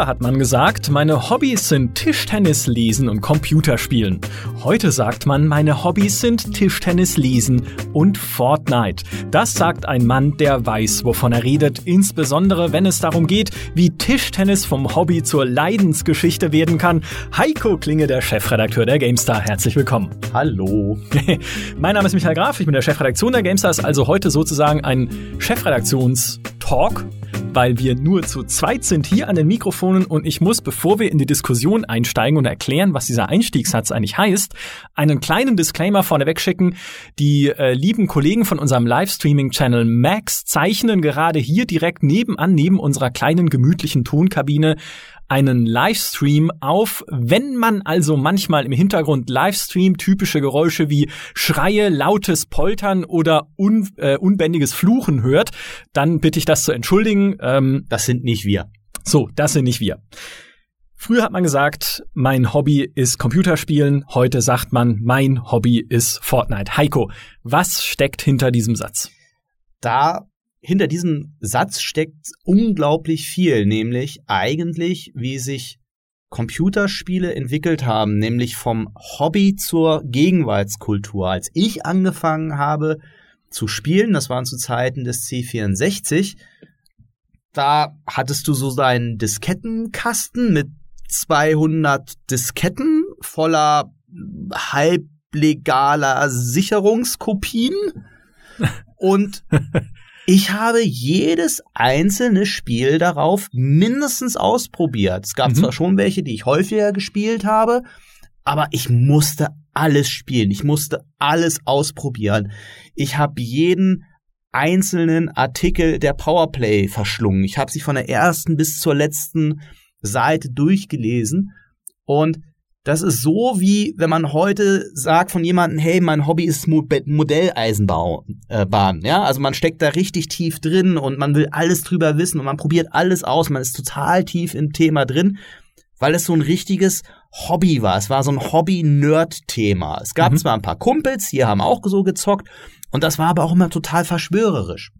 Früher hat man gesagt, meine Hobbys sind Tischtennis lesen und Computerspielen. Heute sagt man, meine Hobbys sind Tischtennis lesen und Fortnite. Das sagt ein Mann, der weiß, wovon er redet, insbesondere wenn es darum geht, wie Tischtennis vom Hobby zur Leidensgeschichte werden kann. Heiko Klinge, der Chefredakteur der GameStar. Herzlich willkommen. Hallo. mein Name ist Michael Graf, ich bin der Chefredaktion der GameStar, ist also heute sozusagen ein Chefredaktions-Talk weil wir nur zu zweit sind hier an den Mikrofonen und ich muss, bevor wir in die Diskussion einsteigen und erklären, was dieser Einstiegssatz eigentlich heißt, einen kleinen Disclaimer vorneweg schicken. Die äh, lieben Kollegen von unserem Livestreaming-Channel Max zeichnen gerade hier direkt nebenan, neben unserer kleinen gemütlichen Tonkabine, einen Livestream auf. Wenn man also manchmal im Hintergrund Livestream typische Geräusche wie Schreie, lautes Poltern oder un, äh, unbändiges Fluchen hört, dann bitte ich das zu entschuldigen. Ähm, das sind nicht wir. So, das sind nicht wir. Früher hat man gesagt, mein Hobby ist Computerspielen. Heute sagt man, mein Hobby ist Fortnite. Heiko, was steckt hinter diesem Satz? Da hinter diesem Satz steckt unglaublich viel, nämlich eigentlich, wie sich Computerspiele entwickelt haben, nämlich vom Hobby zur Gegenwartskultur. Als ich angefangen habe zu spielen, das waren zu Zeiten des C64, da hattest du so deinen Diskettenkasten mit 200 Disketten voller halblegaler Sicherungskopien und Ich habe jedes einzelne Spiel darauf mindestens ausprobiert. Es gab mhm. zwar schon welche, die ich häufiger gespielt habe, aber ich musste alles spielen. Ich musste alles ausprobieren. Ich habe jeden einzelnen Artikel der Powerplay verschlungen. Ich habe sie von der ersten bis zur letzten Seite durchgelesen und das ist so, wie wenn man heute sagt von jemandem, hey, mein Hobby ist Modelleisenbahn. Äh, ja, also man steckt da richtig tief drin und man will alles drüber wissen und man probiert alles aus. Man ist total tief im Thema drin, weil es so ein richtiges Hobby war. Es war so ein Hobby-Nerd-Thema. Es gab mhm. zwar ein paar Kumpels, die haben auch so gezockt und das war aber auch immer total verschwörerisch.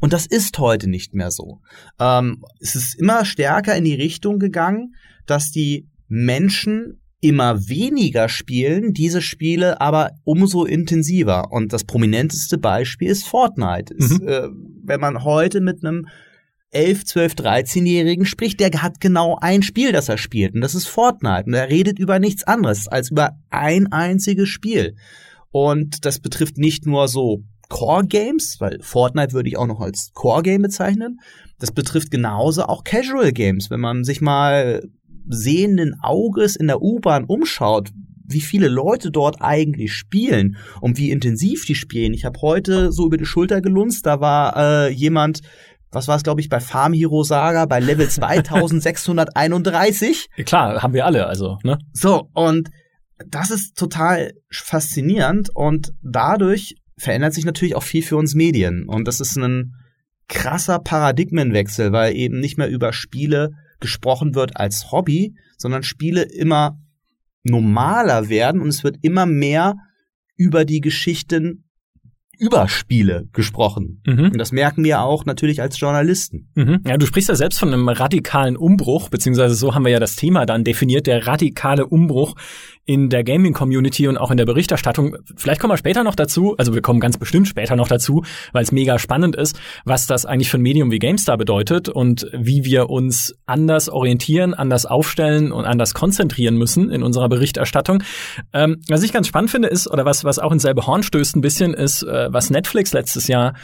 Und das ist heute nicht mehr so. Ähm, es ist immer stärker in die Richtung gegangen, dass die Menschen immer weniger spielen, diese Spiele aber umso intensiver. Und das prominenteste Beispiel ist Fortnite. Mhm. Ist, äh, wenn man heute mit einem 11, 12, 13-Jährigen spricht, der hat genau ein Spiel, das er spielt. Und das ist Fortnite. Und er redet über nichts anderes als über ein einziges Spiel. Und das betrifft nicht nur so Core Games, weil Fortnite würde ich auch noch als Core Game bezeichnen. Das betrifft genauso auch Casual Games. Wenn man sich mal sehenden Auges in der U-Bahn umschaut, wie viele Leute dort eigentlich spielen und wie intensiv die spielen. Ich habe heute so über die Schulter gelunzt, da war äh, jemand, was war es, glaube ich, bei Farm Hero Saga bei Level 2631. Klar, haben wir alle, also, ne? So, und das ist total faszinierend und dadurch verändert sich natürlich auch viel für uns Medien. Und das ist ein krasser Paradigmenwechsel, weil eben nicht mehr über Spiele gesprochen wird als Hobby, sondern Spiele immer normaler werden und es wird immer mehr über die Geschichten über Spiele gesprochen. Mhm. Und das merken wir auch natürlich als Journalisten. Mhm. Ja, du sprichst ja selbst von einem radikalen Umbruch, beziehungsweise so haben wir ja das Thema dann definiert, der radikale Umbruch in der Gaming-Community und auch in der Berichterstattung. Vielleicht kommen wir später noch dazu, also wir kommen ganz bestimmt später noch dazu, weil es mega spannend ist, was das eigentlich für ein Medium wie GameStar bedeutet und wie wir uns anders orientieren, anders aufstellen und anders konzentrieren müssen in unserer Berichterstattung. Ähm, was ich ganz spannend finde ist, oder was, was auch ins selbe Horn stößt ein bisschen, ist, äh, was Netflix letztes Jahr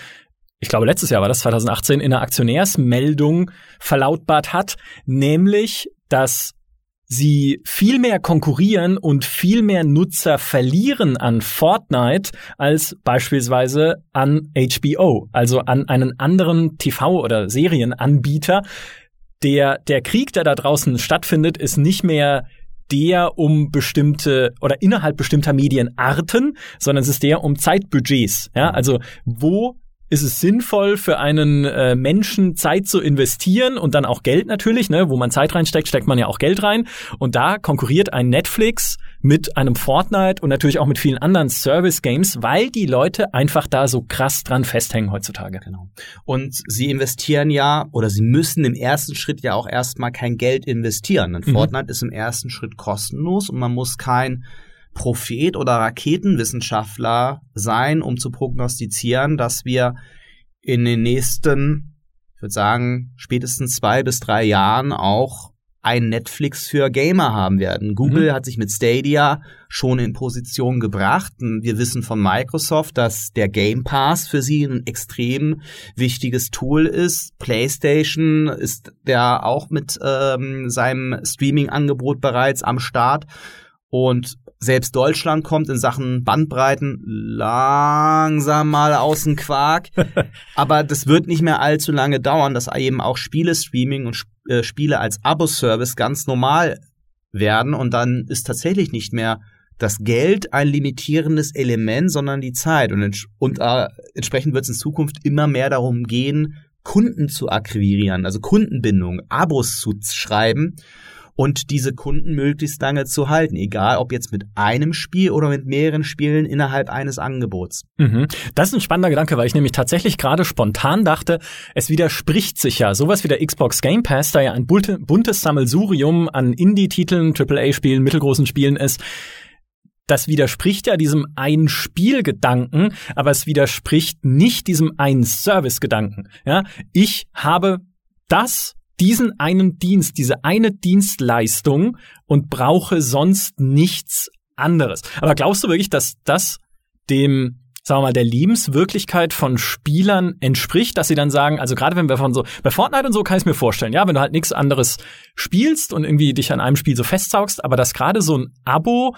ich glaube, letztes Jahr war das 2018, in einer Aktionärsmeldung verlautbart hat, nämlich, dass sie viel mehr konkurrieren und viel mehr Nutzer verlieren an Fortnite als beispielsweise an HBO, also an einen anderen TV- oder Serienanbieter. Der, der Krieg, der da draußen stattfindet, ist nicht mehr der um bestimmte oder innerhalb bestimmter Medienarten, sondern es ist der um Zeitbudgets. Ja, also wo ist es sinnvoll für einen äh, Menschen Zeit zu investieren und dann auch Geld natürlich, ne, wo man Zeit reinsteckt, steckt man ja auch Geld rein und da konkurriert ein Netflix mit einem Fortnite und natürlich auch mit vielen anderen Service Games, weil die Leute einfach da so krass dran festhängen heutzutage. Genau. Und sie investieren ja oder sie müssen im ersten Schritt ja auch erstmal kein Geld investieren. Denn mhm. Fortnite ist im ersten Schritt kostenlos und man muss kein Prophet oder Raketenwissenschaftler sein, um zu prognostizieren, dass wir in den nächsten, ich würde sagen, spätestens zwei bis drei Jahren auch ein Netflix für Gamer haben werden. Google mhm. hat sich mit Stadia schon in Position gebracht. Wir wissen von Microsoft, dass der Game Pass für sie ein extrem wichtiges Tool ist. PlayStation ist der auch mit ähm, seinem Streaming-Angebot bereits am Start. Und selbst Deutschland kommt in Sachen Bandbreiten langsam mal aus dem Quark. Aber das wird nicht mehr allzu lange dauern, dass eben auch Spiele-Streaming und äh, Spiele als Abo-Service ganz normal werden. Und dann ist tatsächlich nicht mehr das Geld ein limitierendes Element, sondern die Zeit. Und, ents und äh, entsprechend wird es in Zukunft immer mehr darum gehen, Kunden zu akquirieren, also Kundenbindung, Abos zu schreiben und diese Kunden möglichst lange zu halten, egal ob jetzt mit einem Spiel oder mit mehreren Spielen innerhalb eines Angebots. Mhm. Das ist ein spannender Gedanke, weil ich nämlich tatsächlich gerade spontan dachte, es widerspricht sich ja. Sowas wie der Xbox Game Pass, da ja ein buntes Sammelsurium an Indie-Titeln, AAA-Spielen, mittelgroßen Spielen ist, das widerspricht ja diesem ein Spielgedanken, aber es widerspricht nicht diesem ein Service-Gedanken. Ja, ich habe das diesen einen Dienst, diese eine Dienstleistung und brauche sonst nichts anderes. Aber glaubst du wirklich, dass das dem sagen wir mal, der Lebenswirklichkeit von Spielern entspricht, dass sie dann sagen, also gerade wenn wir von so, bei Fortnite und so kann ich mir vorstellen, ja, wenn du halt nichts anderes spielst und irgendwie dich an einem Spiel so festsaugst, aber dass gerade so ein Abo,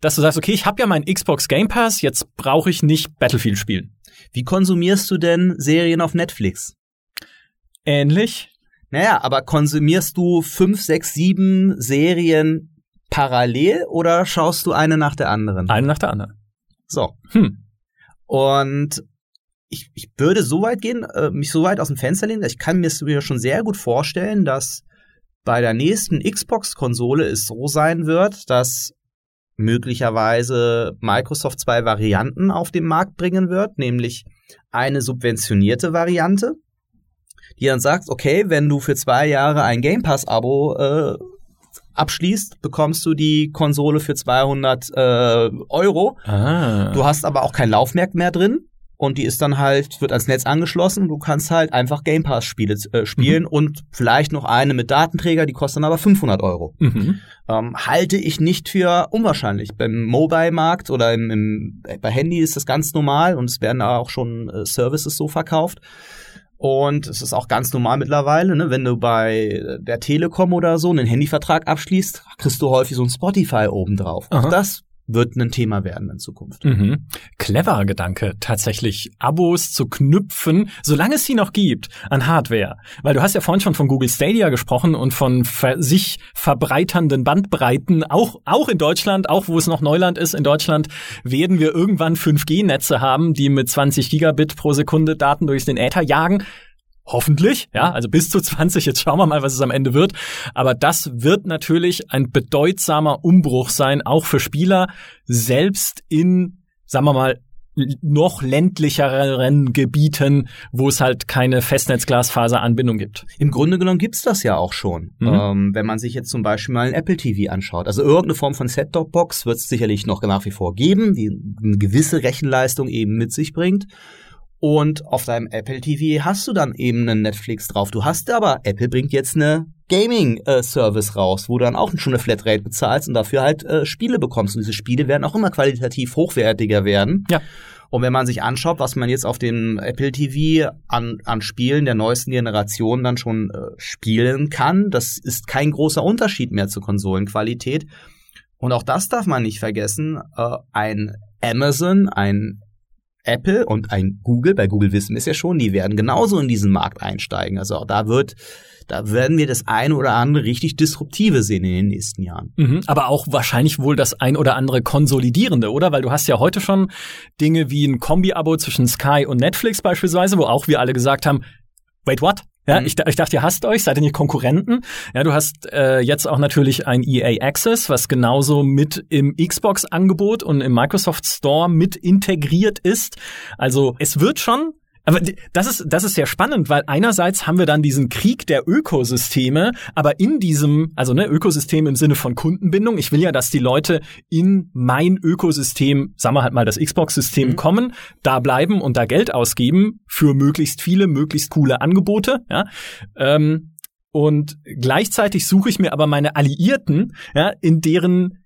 dass du sagst, okay, ich habe ja meinen Xbox Game Pass, jetzt brauche ich nicht Battlefield spielen. Wie konsumierst du denn Serien auf Netflix? Ähnlich. Naja, aber konsumierst du fünf, sechs, sieben Serien parallel oder schaust du eine nach der anderen? Eine nach der anderen. So. Hm. Und ich, ich würde so weit gehen, äh, mich so weit aus dem Fenster lehnen, ich kann mir schon sehr gut vorstellen, dass bei der nächsten Xbox-Konsole es so sein wird, dass möglicherweise Microsoft zwei Varianten auf den Markt bringen wird, nämlich eine subventionierte Variante, die dann sagt, okay, wenn du für zwei Jahre ein Game Pass-Abo äh, abschließt, bekommst du die Konsole für 200 äh, Euro. Ah. Du hast aber auch kein Laufmerk mehr drin und die ist dann halt, wird ans Netz angeschlossen. Du kannst halt einfach Game Pass Spiele äh, spielen mhm. und vielleicht noch eine mit Datenträger, die kostet dann aber 500 Euro. Mhm. Ähm, halte ich nicht für unwahrscheinlich. Beim Mobile-Markt oder im, im, bei Handy ist das ganz normal und es werden auch schon äh, Services so verkauft. Und es ist auch ganz normal mittlerweile, ne, wenn du bei der Telekom oder so einen Handyvertrag abschließt, kriegst du häufig so ein Spotify obendrauf. Auch das wird ein Thema werden in Zukunft. Mhm. Cleverer Gedanke, tatsächlich Abos zu knüpfen, solange es sie noch gibt, an Hardware. Weil du hast ja vorhin schon von Google Stadia gesprochen und von sich verbreiternden Bandbreiten, auch, auch in Deutschland, auch wo es noch Neuland ist, in Deutschland werden wir irgendwann 5G-Netze haben, die mit 20 Gigabit pro Sekunde Daten durch den Äther jagen. Hoffentlich, ja, also bis zu 20, jetzt schauen wir mal, was es am Ende wird. Aber das wird natürlich ein bedeutsamer Umbruch sein, auch für Spieler, selbst in, sagen wir mal, noch ländlicheren Gebieten, wo es halt keine Festnetzglasfaseranbindung gibt. Im Grunde genommen gibt's das ja auch schon. Mhm. Ähm, wenn man sich jetzt zum Beispiel mal ein Apple TV anschaut. Also irgendeine Form von Set-Top-Box wird es sicherlich noch nach wie vor geben, die eine gewisse Rechenleistung eben mit sich bringt. Und auf deinem Apple TV hast du dann eben einen Netflix drauf. Du hast aber, Apple bringt jetzt eine Gaming-Service äh, raus, wo du dann auch schon eine Flatrate bezahlst und dafür halt äh, Spiele bekommst. Und diese Spiele werden auch immer qualitativ hochwertiger werden. Ja. Und wenn man sich anschaut, was man jetzt auf dem Apple TV an, an Spielen der neuesten Generation dann schon äh, spielen kann, das ist kein großer Unterschied mehr zur Konsolenqualität. Und auch das darf man nicht vergessen. Äh, ein Amazon, ein Apple und ein Google, bei Google wissen wir es ja schon, die werden genauso in diesen Markt einsteigen. Also auch da wird, da werden wir das eine oder andere richtig disruptive sehen in den nächsten Jahren. Mhm, aber auch wahrscheinlich wohl das ein oder andere konsolidierende, oder? Weil du hast ja heute schon Dinge wie ein Kombi-Abo zwischen Sky und Netflix beispielsweise, wo auch wir alle gesagt haben, wait, what? Ja, mhm. ich, ich dachte, ihr hasst euch, seid ihr nicht Konkurrenten? Ja, du hast äh, jetzt auch natürlich ein EA Access, was genauso mit im Xbox-Angebot und im Microsoft Store mit integriert ist. Also es wird schon aber das ist, das ist sehr spannend, weil einerseits haben wir dann diesen Krieg der Ökosysteme, aber in diesem, also ne, Ökosystem im Sinne von Kundenbindung. Ich will ja, dass die Leute in mein Ökosystem, sagen wir halt mal das Xbox-System mhm. kommen, da bleiben und da Geld ausgeben für möglichst viele, möglichst coole Angebote, ja. Ähm, und gleichzeitig suche ich mir aber meine Alliierten, ja, in deren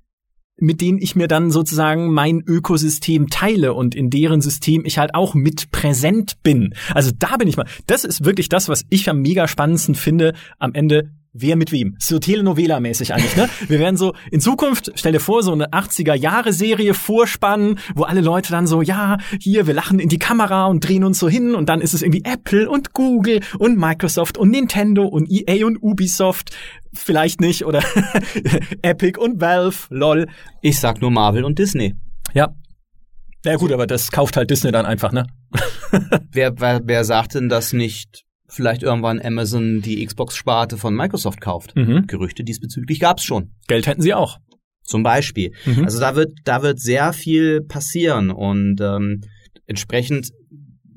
mit denen ich mir dann sozusagen mein Ökosystem teile und in deren System ich halt auch mit präsent bin. Also da bin ich mal. Das ist wirklich das, was ich am mega spannendsten finde am Ende wer mit wem. So Telenovela-mäßig eigentlich, ne? Wir werden so, in Zukunft, stell dir vor, so eine 80er-Jahre-Serie vorspannen, wo alle Leute dann so, ja, hier, wir lachen in die Kamera und drehen uns so hin und dann ist es irgendwie Apple und Google und Microsoft und Nintendo und EA und Ubisoft. Vielleicht nicht, oder Epic und Valve, lol. Ich sag nur Marvel und Disney. Ja. Ja gut, aber das kauft halt Disney dann einfach, ne? wer, wer, wer sagt denn das nicht vielleicht irgendwann Amazon die Xbox-Sparte von Microsoft kauft. Mhm. Gerüchte diesbezüglich gab's schon. Geld hätten sie auch. Zum Beispiel. Mhm. Also da wird, da wird sehr viel passieren und ähm, entsprechend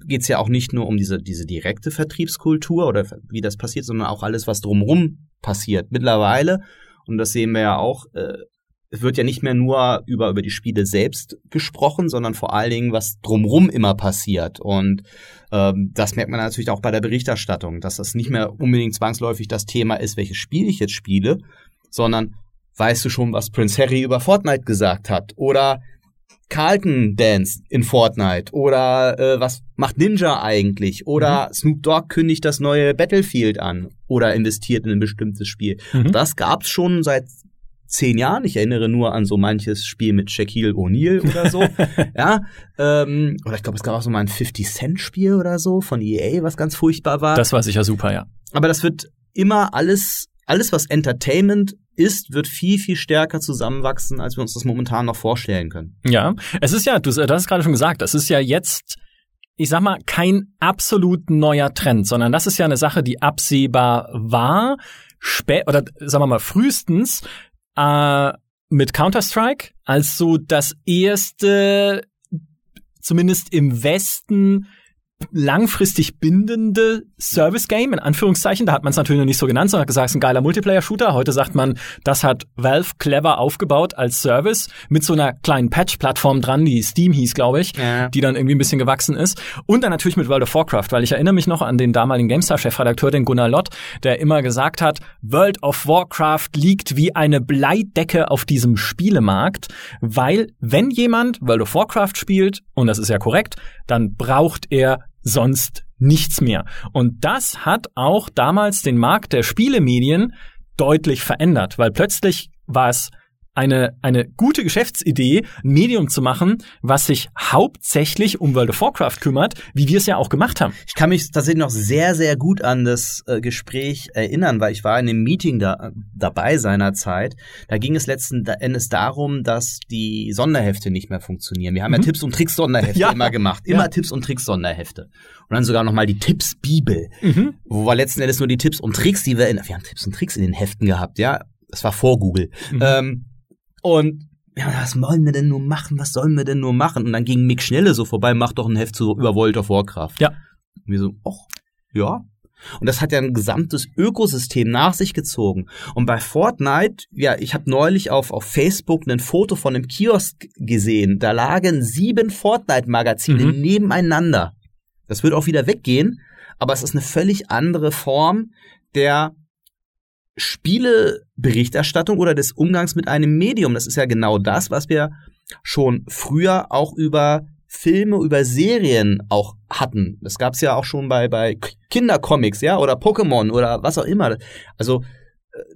geht's ja auch nicht nur um diese, diese direkte Vertriebskultur oder wie das passiert, sondern auch alles, was drumherum passiert. Mittlerweile, und das sehen wir ja auch, äh, es wird ja nicht mehr nur über, über die Spiele selbst gesprochen, sondern vor allen Dingen, was drumrum immer passiert. Und ähm, das merkt man natürlich auch bei der Berichterstattung, dass das nicht mehr unbedingt zwangsläufig das Thema ist, welches Spiel ich jetzt spiele, sondern weißt du schon, was Prince Harry über Fortnite gesagt hat? Oder Carlton Dance in Fortnite oder äh, was macht Ninja eigentlich oder mhm. Snoop Dogg kündigt das neue Battlefield an oder investiert in ein bestimmtes Spiel. Mhm. Das gab's schon seit zehn Jahren. Ich erinnere nur an so manches Spiel mit Shaquille O'Neal oder so. ja, ähm, oder ich glaube, es gab auch so mal ein 50 Cent Spiel oder so von EA, was ganz furchtbar war. Das war sicher super, ja. Aber das wird immer alles, alles was Entertainment ist, wird viel, viel stärker zusammenwachsen, als wir uns das momentan noch vorstellen können. Ja, es ist ja, du, du hast gerade schon gesagt, es ist ja jetzt ich sag mal, kein absolut neuer Trend, sondern das ist ja eine Sache, die absehbar war, spät oder sagen wir mal frühestens äh, mit Counter-Strike als so das erste, zumindest im Westen, langfristig bindende Service-Game, in Anführungszeichen. Da hat man es natürlich noch nicht so genannt, sondern hat gesagt, es ist ein geiler Multiplayer-Shooter. Heute sagt man, das hat Valve clever aufgebaut als Service mit so einer kleinen Patch-Plattform dran, die Steam hieß, glaube ich, ja. die dann irgendwie ein bisschen gewachsen ist. Und dann natürlich mit World of Warcraft, weil ich erinnere mich noch an den damaligen GameStar-Chefredakteur, den Gunnar Lott, der immer gesagt hat, World of Warcraft liegt wie eine Bleidecke auf diesem Spielemarkt, weil wenn jemand World of Warcraft spielt, und das ist ja korrekt, dann braucht er sonst nichts mehr. Und das hat auch damals den Markt der Spielemedien deutlich verändert, weil plötzlich war es eine, eine gute Geschäftsidee, ein Medium zu machen, was sich hauptsächlich um World of Warcraft kümmert, wie wir es ja auch gemacht haben. Ich kann mich tatsächlich noch sehr, sehr gut an das äh, Gespräch erinnern, weil ich war in einem Meeting da, dabei seinerzeit. Da ging es letzten Endes darum, dass die Sonderhefte nicht mehr funktionieren. Wir haben mhm. ja Tipps und Tricks Sonderhefte ja. immer gemacht. Immer ja. Tipps und Tricks Sonderhefte. Und dann sogar noch mal die Tipps Bibel, mhm. wo wir letzten Endes nur die Tipps und Tricks, die wir in, wir haben Tipps und Tricks in den Heften gehabt, ja. Das war vor Google. Mhm. Ähm, und ja, was wollen wir denn nur machen? Was sollen wir denn nur machen? Und dann ging Mick Schnelle so vorbei, macht doch ein Heft zu, über World of Warcraft. Ja. Und wir so, ach, ja. Und das hat ja ein gesamtes Ökosystem nach sich gezogen. Und bei Fortnite, ja, ich habe neulich auf, auf Facebook ein Foto von einem Kiosk gesehen. Da lagen sieben Fortnite-Magazine mhm. nebeneinander. Das wird auch wieder weggehen, aber es ist eine völlig andere Form der Spieleberichterstattung oder des Umgangs mit einem Medium. Das ist ja genau das, was wir schon früher auch über Filme, über Serien auch hatten. Das gab's ja auch schon bei, bei Kindercomics, ja, oder Pokémon oder was auch immer. Also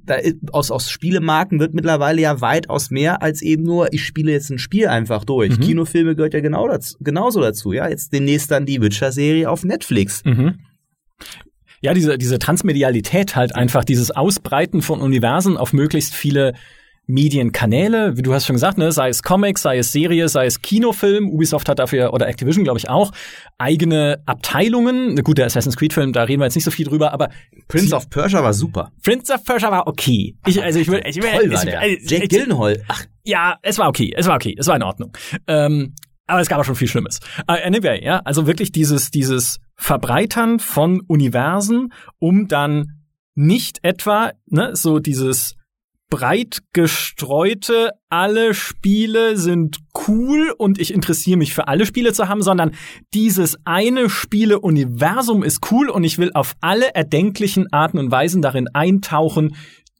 da aus, aus Spielemarken wird mittlerweile ja weitaus mehr als eben nur, ich spiele jetzt ein Spiel einfach durch. Mhm. Kinofilme gehört ja genau dazu, genauso dazu, ja. Jetzt demnächst dann die Witcher-Serie auf Netflix. Mhm. Ja, diese, diese Transmedialität halt einfach, dieses Ausbreiten von Universen auf möglichst viele Medienkanäle, wie du hast schon gesagt, ne, sei es Comics, sei es Serie, sei es Kinofilm. Ubisoft hat dafür, oder Activision, glaube ich, auch, eigene Abteilungen. Gut, der Assassin's Creed-Film, da reden wir jetzt nicht so viel drüber, aber Prince of Persia war super. Prince of Persia war okay. Ich, also ich will, ich will, Toll war der. Also, Jake Gyllenhaal. Ach. Ja, es war okay, es war okay, es war in Ordnung. Ähm, aber es gab auch schon viel Schlimmes. Uh, anyway, ja, also wirklich dieses, dieses Verbreitern von Universen, um dann nicht etwa, ne, so dieses breit gestreute, alle Spiele sind cool und ich interessiere mich für alle Spiele zu haben, sondern dieses eine Spiele-Universum ist cool und ich will auf alle erdenklichen Arten und Weisen darin eintauchen,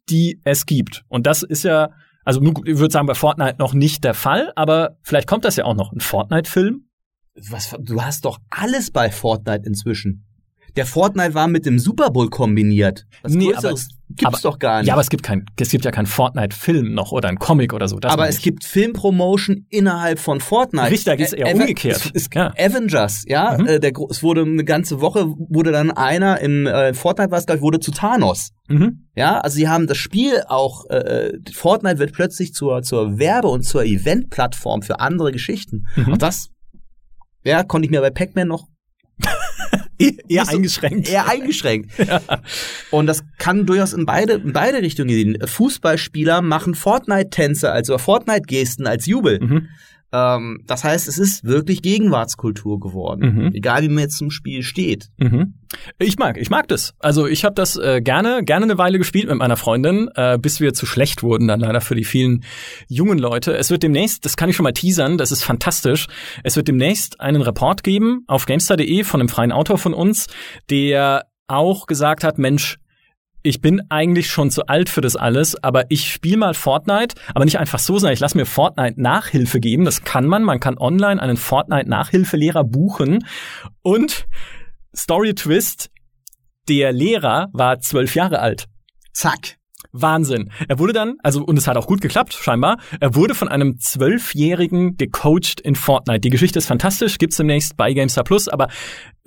die es gibt. Und das ist ja, also ich würde sagen, bei Fortnite noch nicht der Fall, aber vielleicht kommt das ja auch noch. Ein Fortnite-Film? Was, du hast doch alles bei Fortnite inzwischen. Der Fortnite war mit dem Super Bowl kombiniert. Was nee, aber es, gibt's aber, doch gar nicht. Ja, aber es gibt kein, es gibt ja keinen Fortnite-Film noch oder ein Comic oder so. aber es gibt Filmpromotion innerhalb von Fortnite. Richtig, da geht's eher Ava umgekehrt. Es, es, ja. Avengers, ja, mhm. äh, der, es wurde eine ganze Woche wurde dann einer im äh, Fortnite war es glaube ich wurde zu Thanos. Mhm. Ja, also sie haben das Spiel auch äh, Fortnite wird plötzlich zur zur Werbe und zur Event-Plattform für andere Geschichten. Mhm. Und das ja, konnte ich mir bei Pac-Man noch eher eingeschränkt. Eher eingeschränkt. ja. Und das kann durchaus in beide, in beide Richtungen gehen. Fußballspieler machen Fortnite-Tänze, also Fortnite-Gesten als Jubel. Mhm. Ähm, das heißt, es ist wirklich Gegenwartskultur geworden, mhm. egal wie man jetzt zum Spiel steht. Mhm. Ich mag, ich mag das. Also ich habe das äh, gerne, gerne eine Weile gespielt mit meiner Freundin, äh, bis wir zu schlecht wurden dann leider für die vielen jungen Leute. Es wird demnächst, das kann ich schon mal teasern, das ist fantastisch. Es wird demnächst einen Report geben auf Gamestar.de von einem freien Autor von uns, der auch gesagt hat, Mensch, ich bin eigentlich schon zu alt für das alles, aber ich spiele mal Fortnite, aber nicht einfach so, sondern ich lasse mir Fortnite Nachhilfe geben. Das kann man. Man kann online einen Fortnite Nachhilfelehrer buchen. Und Story Twist, der Lehrer war zwölf Jahre alt. Zack. Wahnsinn. Er wurde dann, also und es hat auch gut geklappt, scheinbar. Er wurde von einem Zwölfjährigen gecoacht in Fortnite. Die Geschichte ist fantastisch, gibt's demnächst bei GameStar Plus, aber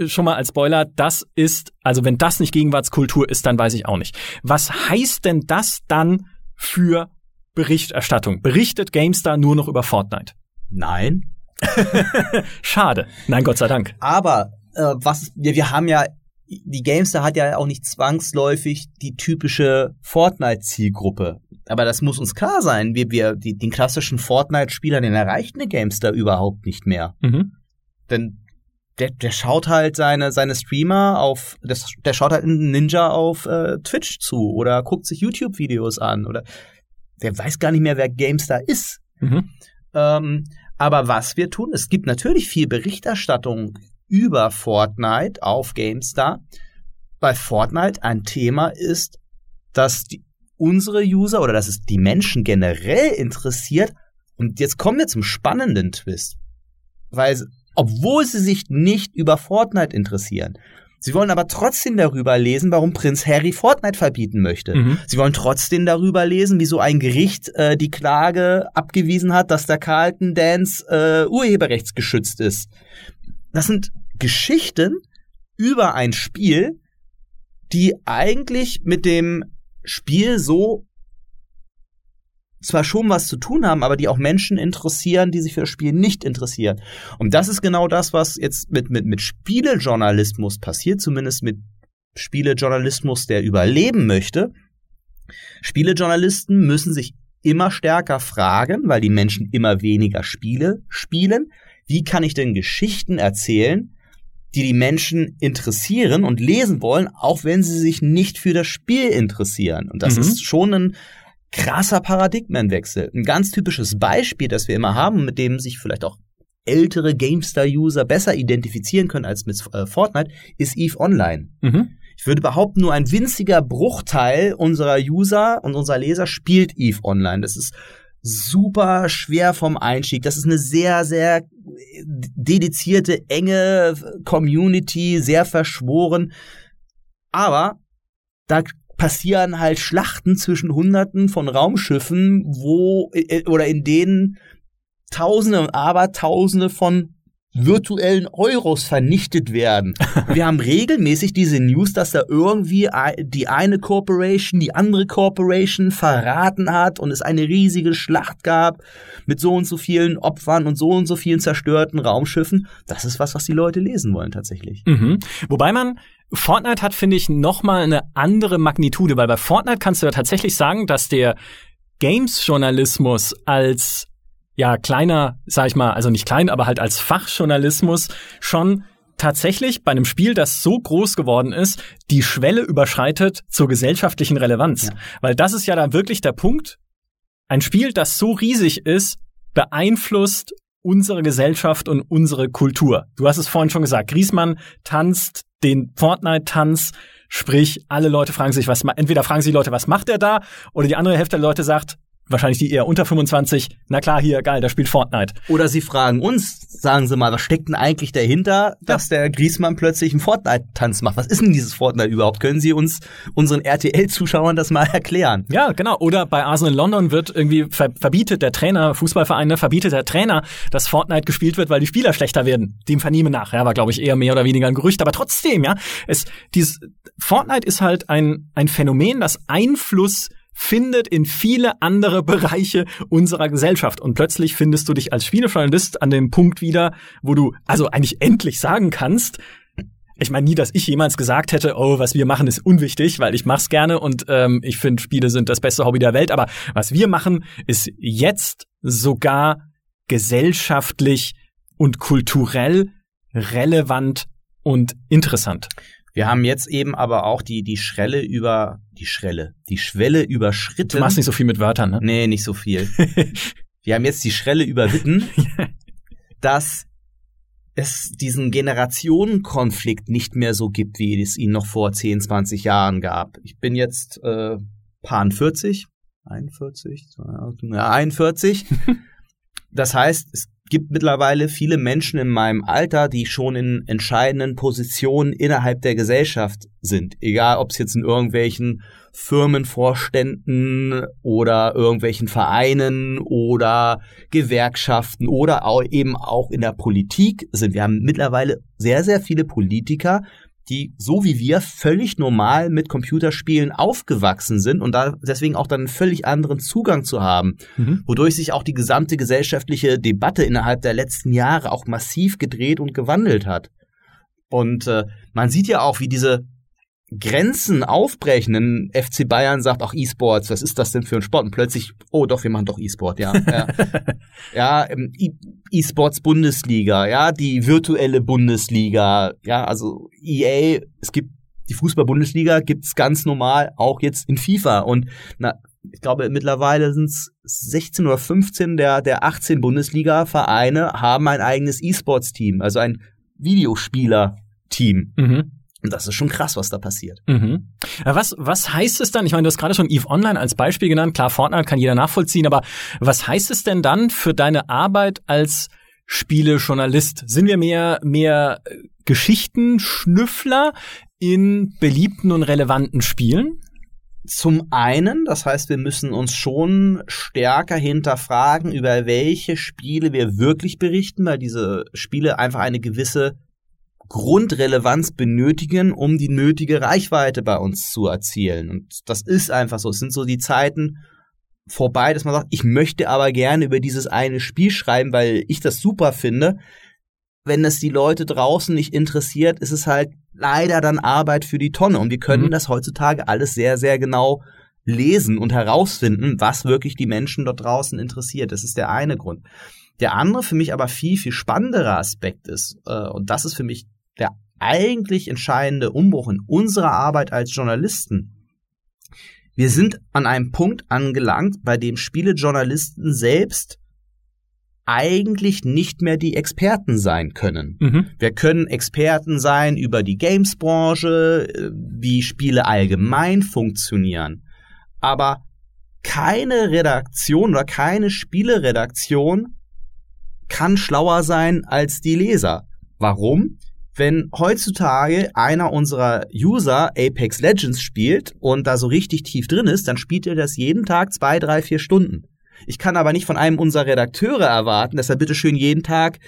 schon mal als Spoiler, das ist, also wenn das nicht Gegenwartskultur ist, dann weiß ich auch nicht. Was heißt denn das dann für Berichterstattung? Berichtet GameStar nur noch über Fortnite? Nein. Schade. Nein, Gott sei Dank. Aber äh, was wir, wir haben ja die Gamester hat ja auch nicht zwangsläufig die typische Fortnite-Zielgruppe. Aber das muss uns klar sein. Wir, wir, die, den klassischen Fortnite-Spieler, den erreicht eine Gamester überhaupt nicht mehr. Mhm. Denn der, der schaut halt seine, seine Streamer auf, das, der schaut halt einen Ninja auf äh, Twitch zu oder guckt sich YouTube-Videos an oder der weiß gar nicht mehr, wer Gamester ist. Mhm. Ähm, aber was wir tun, es gibt natürlich viel Berichterstattung über Fortnite auf GameStar. Bei Fortnite ein Thema ist, dass die, unsere User oder dass es die Menschen generell interessiert. Und jetzt kommen wir zum spannenden Twist. Weil, obwohl sie sich nicht über Fortnite interessieren, Sie wollen aber trotzdem darüber lesen, warum Prinz Harry Fortnite verbieten möchte. Mhm. Sie wollen trotzdem darüber lesen, wieso ein Gericht äh, die Klage abgewiesen hat, dass der Carlton Dance äh, urheberrechtsgeschützt ist. Das sind Geschichten über ein Spiel, die eigentlich mit dem Spiel so zwar schon was zu tun haben, aber die auch Menschen interessieren, die sich für das Spiel nicht interessieren. Und das ist genau das, was jetzt mit, mit, mit Spielejournalismus passiert, zumindest mit Spielejournalismus, der überleben möchte. Spielejournalisten müssen sich immer stärker fragen, weil die Menschen immer weniger Spiele spielen. Wie kann ich denn Geschichten erzählen, die die Menschen interessieren und lesen wollen, auch wenn sie sich nicht für das Spiel interessieren. Und das mhm. ist schon ein krasser Paradigmenwechsel. Ein ganz typisches Beispiel, das wir immer haben, mit dem sich vielleicht auch ältere GameStar-User besser identifizieren können als mit äh, Fortnite, ist EVE Online. Mhm. Ich würde behaupten, nur ein winziger Bruchteil unserer User und unserer Leser spielt EVE Online. Das ist super schwer vom Einstieg. Das ist eine sehr, sehr dedizierte, enge Community, sehr verschworen. Aber da passieren halt Schlachten zwischen Hunderten von Raumschiffen, wo äh, oder in denen Tausende und Abertausende von virtuellen Euros vernichtet werden. Wir haben regelmäßig diese News, dass da irgendwie die eine Corporation die andere Corporation verraten hat und es eine riesige Schlacht gab mit so und so vielen Opfern und so und so vielen zerstörten Raumschiffen. Das ist was, was die Leute lesen wollen tatsächlich. Mhm. Wobei man Fortnite hat, finde ich, noch mal eine andere Magnitude, weil bei Fortnite kannst du ja tatsächlich sagen, dass der Games-Journalismus als ja kleiner, sag ich mal, also nicht klein, aber halt als Fachjournalismus schon tatsächlich bei einem Spiel, das so groß geworden ist, die Schwelle überschreitet zur gesellschaftlichen Relevanz. Ja. Weil das ist ja dann wirklich der Punkt. Ein Spiel, das so riesig ist, beeinflusst unsere Gesellschaft und unsere Kultur. Du hast es vorhin schon gesagt. Griesmann tanzt den Fortnite-Tanz, sprich, alle Leute fragen sich, was, entweder fragen sich die Leute, was macht er da? Oder die andere Hälfte der Leute sagt, wahrscheinlich die eher unter 25, na klar, hier, geil, da spielt Fortnite. Oder sie fragen uns, sagen sie mal, was steckt denn eigentlich dahinter, dass der Griesmann plötzlich einen Fortnite-Tanz macht? Was ist denn dieses Fortnite überhaupt? Können Sie uns, unseren RTL-Zuschauern, das mal erklären? Ja, genau. Oder bei Arsenal London wird irgendwie ver verbietet der Trainer, Fußballvereine, verbietet der Trainer, dass Fortnite gespielt wird, weil die Spieler schlechter werden. Dem vernehmen nach. Ja, war, glaube ich, eher mehr oder weniger ein Gerücht. Aber trotzdem, ja, es, dieses, Fortnite ist halt ein, ein Phänomen, das Einfluss findet in viele andere Bereiche unserer Gesellschaft. Und plötzlich findest du dich als Spielejournalist an dem Punkt wieder, wo du also eigentlich endlich sagen kannst, ich meine nie, dass ich jemals gesagt hätte, oh, was wir machen, ist unwichtig, weil ich mach's gerne und ähm, ich finde, Spiele sind das beste Hobby der Welt. Aber was wir machen, ist jetzt sogar gesellschaftlich und kulturell relevant und interessant. Wir haben jetzt eben aber auch die, die Schrelle über, die Schrelle, die Schwelle überschritten. Du machst nicht so viel mit Wörtern, ne? Nee, nicht so viel. Wir haben jetzt die Schrelle überwitten, dass es diesen Generationenkonflikt nicht mehr so gibt, wie es ihn noch vor 10, 20 Jahren gab. Ich bin jetzt äh, paar 40, 41, 41. Das heißt, es gibt mittlerweile viele Menschen in meinem Alter, die schon in entscheidenden Positionen innerhalb der Gesellschaft sind. Egal, ob es jetzt in irgendwelchen Firmenvorständen oder irgendwelchen Vereinen oder Gewerkschaften oder auch eben auch in der Politik sind. Wir haben mittlerweile sehr, sehr viele Politiker, die so wie wir völlig normal mit Computerspielen aufgewachsen sind und da deswegen auch dann einen völlig anderen Zugang zu haben, mhm. wodurch sich auch die gesamte gesellschaftliche Debatte innerhalb der letzten Jahre auch massiv gedreht und gewandelt hat. Und äh, man sieht ja auch, wie diese Grenzen aufbrechen. Ein FC Bayern sagt auch E-Sports, was ist das denn für ein Sport? Und plötzlich, oh doch, wir machen doch E-Sport, ja. ja, ja ähm, E-Sports Bundesliga, ja, die virtuelle Bundesliga, ja, also EA, es gibt die Fußball-Bundesliga gibt's ganz normal auch jetzt in FIFA und na, ich glaube, mittlerweile sind es 16 oder 15 der, der 18 Bundesliga-Vereine haben ein eigenes E-Sports-Team, also ein Videospieler-Team. Mhm. Und das ist schon krass, was da passiert. Mhm. Was, was heißt es dann? Ich meine, du hast gerade schon EVE Online als Beispiel genannt. Klar, Fortnite kann jeder nachvollziehen, aber was heißt es denn dann für deine Arbeit als Spielejournalist? Sind wir mehr, mehr Geschichtenschnüffler in beliebten und relevanten Spielen? Zum einen, das heißt, wir müssen uns schon stärker hinterfragen, über welche Spiele wir wirklich berichten, weil diese Spiele einfach eine gewisse Grundrelevanz benötigen, um die nötige Reichweite bei uns zu erzielen. Und das ist einfach so. Es sind so die Zeiten vorbei, dass man sagt, ich möchte aber gerne über dieses eine Spiel schreiben, weil ich das super finde. Wenn das die Leute draußen nicht interessiert, ist es halt leider dann Arbeit für die Tonne. Und wir können mhm. das heutzutage alles sehr, sehr genau lesen und herausfinden, was wirklich die Menschen dort draußen interessiert. Das ist der eine Grund. Der andere für mich aber viel, viel spannendere Aspekt ist, äh, und das ist für mich der eigentlich entscheidende Umbruch in unserer Arbeit als Journalisten. Wir sind an einem Punkt angelangt, bei dem Spielejournalisten selbst eigentlich nicht mehr die Experten sein können. Mhm. Wir können Experten sein über die Gamesbranche, äh, wie Spiele allgemein funktionieren. Aber keine Redaktion oder keine Spieleredaktion kann schlauer sein als die Leser. Warum? Wenn heutzutage einer unserer User Apex Legends spielt und da so richtig tief drin ist, dann spielt er das jeden Tag zwei, drei, vier Stunden. Ich kann aber nicht von einem unserer Redakteure erwarten, dass er bitteschön jeden Tag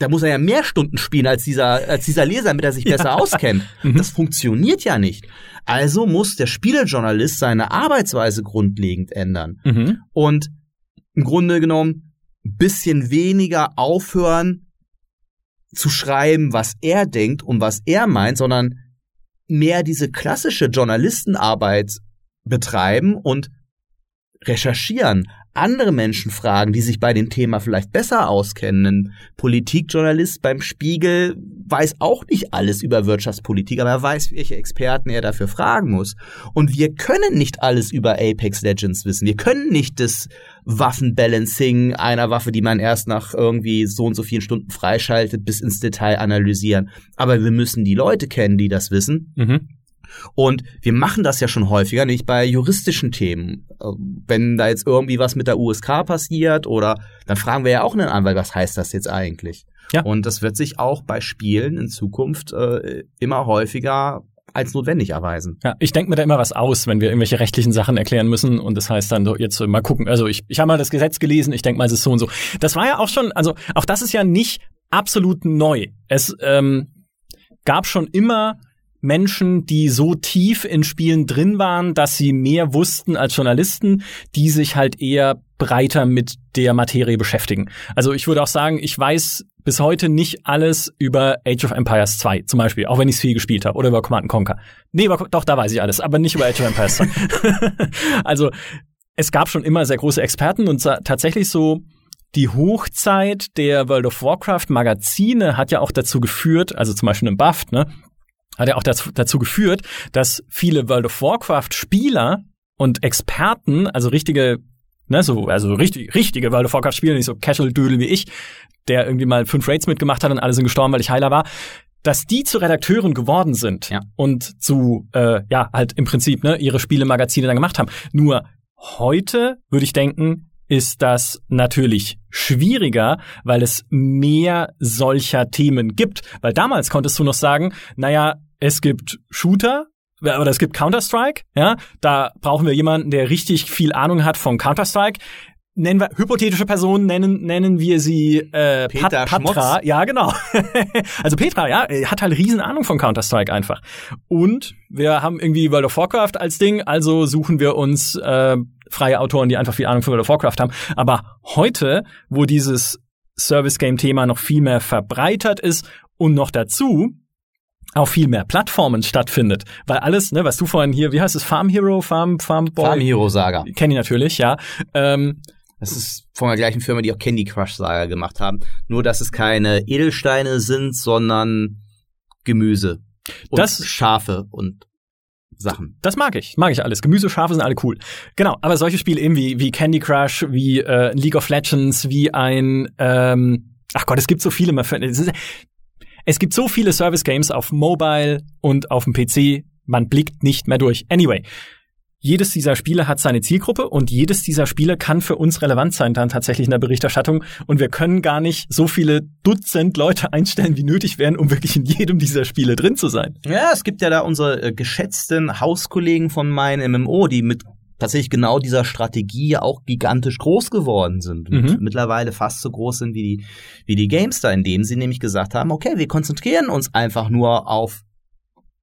da muss er ja mehr Stunden spielen als dieser, als dieser Leser, damit er sich besser ja. auskennt. Mhm. Das funktioniert ja nicht. Also muss der Spielejournalist seine Arbeitsweise grundlegend ändern. Mhm. Und im Grunde genommen bisschen weniger aufhören zu schreiben, was er denkt und was er meint, sondern mehr diese klassische Journalistenarbeit betreiben und recherchieren, andere Menschen fragen, die sich bei dem Thema vielleicht besser auskennen. Ein Politikjournalist beim Spiegel weiß auch nicht alles über Wirtschaftspolitik, aber er weiß, welche Experten er dafür fragen muss. Und wir können nicht alles über Apex Legends wissen. Wir können nicht das Waffenbalancing einer Waffe, die man erst nach irgendwie so und so vielen Stunden freischaltet, bis ins Detail analysieren. Aber wir müssen die Leute kennen, die das wissen. Mhm. Und wir machen das ja schon häufiger, nicht bei juristischen Themen. Äh, wenn da jetzt irgendwie was mit der USK passiert oder dann fragen wir ja auch einen Anwalt, was heißt das jetzt eigentlich? Ja. Und das wird sich auch bei Spielen in Zukunft äh, immer häufiger als notwendig erweisen. Ja, ich denke mir da immer was aus, wenn wir irgendwelche rechtlichen Sachen erklären müssen und das heißt dann so jetzt mal gucken. Also ich, ich habe mal das Gesetz gelesen, ich denke mal, es ist so und so. Das war ja auch schon, also auch das ist ja nicht absolut neu. Es ähm, gab schon immer Menschen, die so tief in Spielen drin waren, dass sie mehr wussten als Journalisten, die sich halt eher breiter mit der Materie beschäftigen. Also ich würde auch sagen, ich weiß bis heute nicht alles über Age of Empires 2 zum Beispiel, auch wenn ich es viel gespielt habe oder über Command Conquer. Nee, über, doch, da weiß ich alles, aber nicht über Age of Empires 2. also es gab schon immer sehr große Experten und tatsächlich so die Hochzeit der World of Warcraft Magazine hat ja auch dazu geführt, also zum Beispiel im Buff, ne, hat ja auch dazu, dazu geführt, dass viele World of Warcraft Spieler und Experten, also richtige, ne, so, also richtig, richtige World of Warcraft Spieler, nicht so Casual-Dödel wie ich, der irgendwie mal fünf Raids mitgemacht hat und alle sind gestorben, weil ich Heiler war, dass die zu Redakteuren geworden sind ja. und zu, äh, ja, halt im Prinzip, ne, ihre Spielemagazine dann gemacht haben. Nur heute würde ich denken, ist das natürlich schwieriger, weil es mehr solcher Themen gibt. Weil damals konntest du noch sagen, naja, es gibt Shooter, oder es gibt Counter-Strike, ja, da brauchen wir jemanden, der richtig viel Ahnung hat von Counter-Strike. Nennen wir hypothetische Personen, nennen nennen wir sie äh, Peter Pat Patra, Schmutz. ja genau. also Petra, ja, hat halt riesen Ahnung von Counter Strike einfach. Und wir haben irgendwie World of Warcraft als Ding, also suchen wir uns äh, freie Autoren, die einfach viel Ahnung von World of Warcraft haben. Aber heute, wo dieses Service Game Thema noch viel mehr verbreitert ist und noch dazu auf viel mehr Plattformen stattfindet, weil alles, ne, was du vorhin hier, wie heißt es, Farm Hero, Farm Farm Boy, Farm Hero Saga, kenne ich natürlich, ja. Ähm, das ist von der gleichen Firma, die auch Candy Crush Saga gemacht haben. Nur, dass es keine Edelsteine sind, sondern Gemüse und das, Schafe und Sachen. Das mag ich, mag ich alles. Gemüse, Schafe sind alle cool. Genau, aber solche Spiele eben wie, wie Candy Crush, wie äh, League of Legends, wie ein, ähm, ach Gott, es gibt so viele. Es gibt so viele Service Games auf Mobile und auf dem PC, man blickt nicht mehr durch. Anyway, jedes dieser Spiele hat seine Zielgruppe und jedes dieser Spiele kann für uns relevant sein dann tatsächlich in der Berichterstattung und wir können gar nicht so viele Dutzend Leute einstellen, wie nötig wären, um wirklich in jedem dieser Spiele drin zu sein. Ja, es gibt ja da unsere äh, geschätzten Hauskollegen von meinem MMO, die mit tatsächlich genau dieser Strategie auch gigantisch groß geworden sind und mhm. mittlerweile fast so groß sind wie die wie die Gamester, indem sie nämlich gesagt haben, okay, wir konzentrieren uns einfach nur auf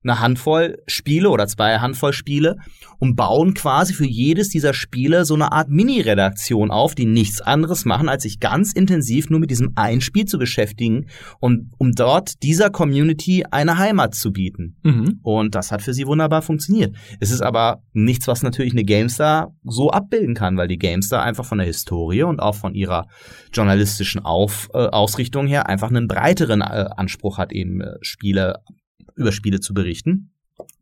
eine Handvoll Spiele oder zwei Handvoll Spiele und bauen quasi für jedes dieser Spiele so eine Art Mini-Redaktion auf, die nichts anderes machen, als sich ganz intensiv nur mit diesem einen Spiel zu beschäftigen und um dort dieser Community eine Heimat zu bieten. Mhm. Und das hat für sie wunderbar funktioniert. Es ist aber nichts, was natürlich eine GameStar so abbilden kann, weil die GameStar einfach von der Historie und auch von ihrer journalistischen Auf, äh, Ausrichtung her einfach einen breiteren äh, Anspruch hat, eben äh, Spiele über Spiele zu berichten.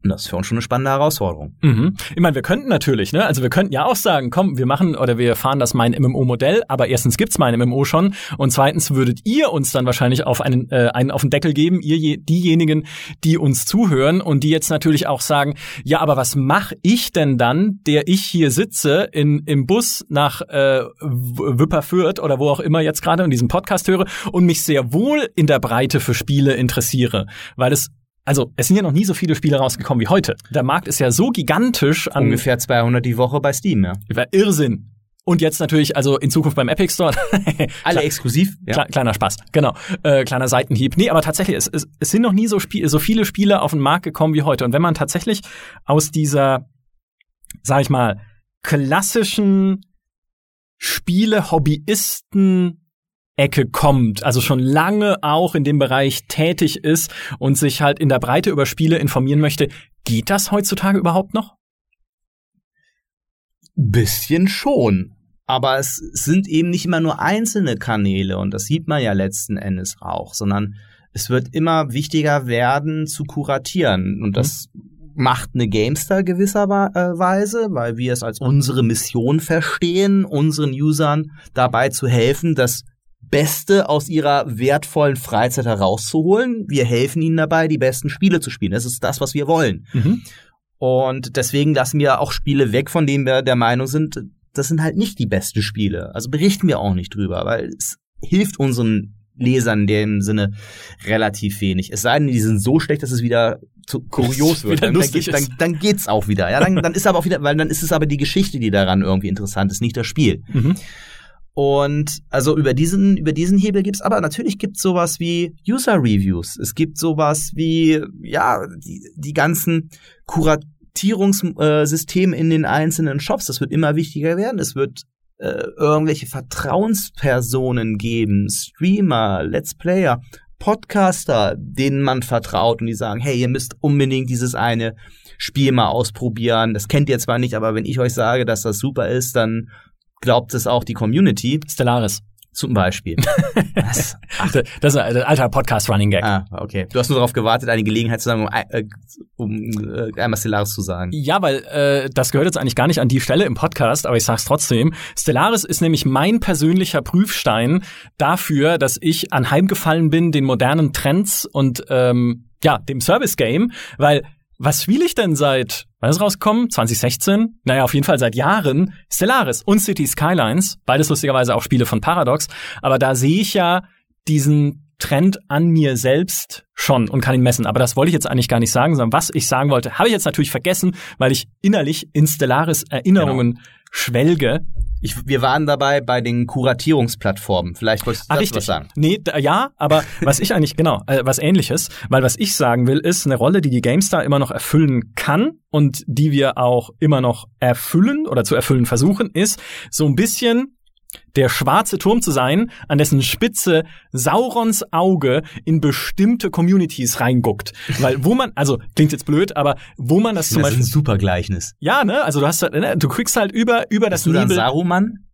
Und das ist für uns schon eine spannende Herausforderung. Mhm. Ich meine, wir könnten natürlich, ne? Also wir könnten ja auch sagen, komm, wir machen oder wir fahren das mein MMO-Modell, aber erstens gibt's mein MMO schon und zweitens würdet ihr uns dann wahrscheinlich auf einen, äh, einen auf den Deckel geben, ihr je, diejenigen, die uns zuhören und die jetzt natürlich auch sagen, ja, aber was mache ich denn dann, der ich hier sitze in, im Bus nach äh, Wipperfürth oder wo auch immer jetzt gerade in diesem Podcast höre und mich sehr wohl in der Breite für Spiele interessiere, weil es also es sind ja noch nie so viele Spiele rausgekommen wie heute. Der Markt ist ja so gigantisch an ungefähr 200 die Woche bei Steam, ja. Irrsinn. Und jetzt natürlich, also in Zukunft beim Epic Store. Alle exklusiv. Ja. Kleiner Spaß, genau. Äh, kleiner Seitenhieb. Nee, aber tatsächlich, es, es, es sind noch nie so, Spiel, so viele Spiele auf den Markt gekommen wie heute. Und wenn man tatsächlich aus dieser, sag ich mal, klassischen Spiele-Hobbyisten Ecke kommt, also schon lange auch in dem Bereich tätig ist und sich halt in der Breite über Spiele informieren möchte, geht das heutzutage überhaupt noch? Bisschen schon. Aber es sind eben nicht immer nur einzelne Kanäle und das sieht man ja letzten Endes auch, sondern es wird immer wichtiger werden zu kuratieren und das mhm macht eine Gamestar gewisserweise, weil wir es als unsere Mission verstehen, unseren Usern dabei zu helfen, das Beste aus ihrer wertvollen Freizeit herauszuholen. Wir helfen ihnen dabei, die besten Spiele zu spielen. Das ist das, was wir wollen. Mhm. Und deswegen lassen wir auch Spiele weg, von denen wir der Meinung sind, das sind halt nicht die besten Spiele. Also berichten wir auch nicht drüber, weil es hilft unseren Lesern in dem Sinne relativ wenig. Es sei denn, die sind so schlecht, dass es wieder zu kurios wird. Dann, dann, geht, dann, dann, geht's auch wieder. Ja, dann, dann ist aber auch wieder, weil dann ist es aber die Geschichte, die daran irgendwie interessant ist, nicht das Spiel. Mhm. Und also über diesen, über diesen Hebel gibt's aber natürlich gibt's sowas wie User Reviews. Es gibt sowas wie, ja, die, die ganzen Kuratierungssysteme in den einzelnen Shops. Das wird immer wichtiger werden. Es wird äh, irgendwelche Vertrauenspersonen geben, Streamer, Let's Player, Podcaster, denen man vertraut und die sagen, hey, ihr müsst unbedingt dieses eine Spiel mal ausprobieren. Das kennt ihr zwar nicht, aber wenn ich euch sage, dass das super ist, dann glaubt es auch die Community. Stellaris. Zum Beispiel. Was? Ach. Das ist ein alter Podcast-Running-Gag. Ah, okay. Du hast nur darauf gewartet, eine Gelegenheit zu sagen, um, äh, um äh, einmal Stellaris zu sagen. Ja, weil äh, das gehört jetzt eigentlich gar nicht an die Stelle im Podcast, aber ich sag's trotzdem. Stellaris ist nämlich mein persönlicher Prüfstein dafür, dass ich anheimgefallen bin den modernen Trends und ähm, ja, dem Service-Game, weil was spiele ich denn seit, wann ist rausgekommen? 2016? Naja, auf jeden Fall seit Jahren. Stellaris und City Skylines. Beides lustigerweise auch Spiele von Paradox. Aber da sehe ich ja diesen Trend an mir selbst schon und kann ihn messen. Aber das wollte ich jetzt eigentlich gar nicht sagen, sondern was ich sagen wollte, habe ich jetzt natürlich vergessen, weil ich innerlich in Stellaris Erinnerungen genau. schwelge. Ich, wir waren dabei bei den Kuratierungsplattformen. Vielleicht wolltest du ah, richtig. was sagen. Nee, da, ja, aber was ich eigentlich, genau, äh, was ähnliches, weil was ich sagen will, ist eine Rolle, die die GameStar immer noch erfüllen kann und die wir auch immer noch erfüllen oder zu erfüllen versuchen, ist so ein bisschen der schwarze Turm zu sein, an dessen Spitze Saurons Auge in bestimmte Communities reinguckt. Weil wo man, also klingt jetzt blöd, aber wo man das, das zum Beispiel. Das ist ein super Gleichnis. Ja, ne? Also du hast ne? du kriegst halt über, über Bist das du Nebel. Dann Saruman?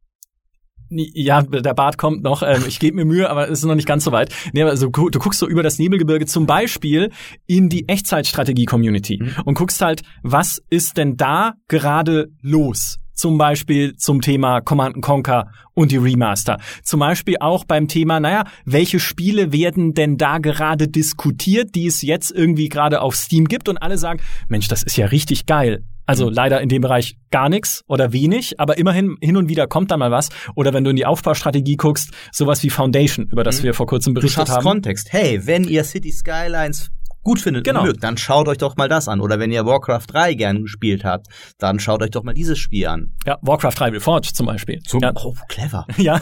Ja, der Bart kommt noch. Ähm, ich gebe mir Mühe, aber es ist noch nicht ganz so weit. Nee, aber also, du guckst so über das Nebelgebirge zum Beispiel in die Echtzeitstrategie-Community mhm. und guckst halt, was ist denn da gerade los? Zum Beispiel zum Thema Command Conquer und die Remaster. Zum Beispiel auch beim Thema, naja, welche Spiele werden denn da gerade diskutiert, die es jetzt irgendwie gerade auf Steam gibt und alle sagen, Mensch, das ist ja richtig geil. Also mhm. leider in dem Bereich gar nichts oder wenig, aber immerhin hin und wieder kommt da mal was. Oder wenn du in die Aufbaustrategie guckst, sowas wie Foundation, über das mhm. wir vor kurzem berichtet du haben. Kontext. Hey, wenn ihr City Skylines gut findet genau. und mögt, dann schaut euch doch mal das an. Oder wenn ihr Warcraft 3 gern gespielt habt, dann schaut euch doch mal dieses Spiel an. Ja, Warcraft 3 Reforged zum Beispiel. Zum, ja. Oh, clever. Ja,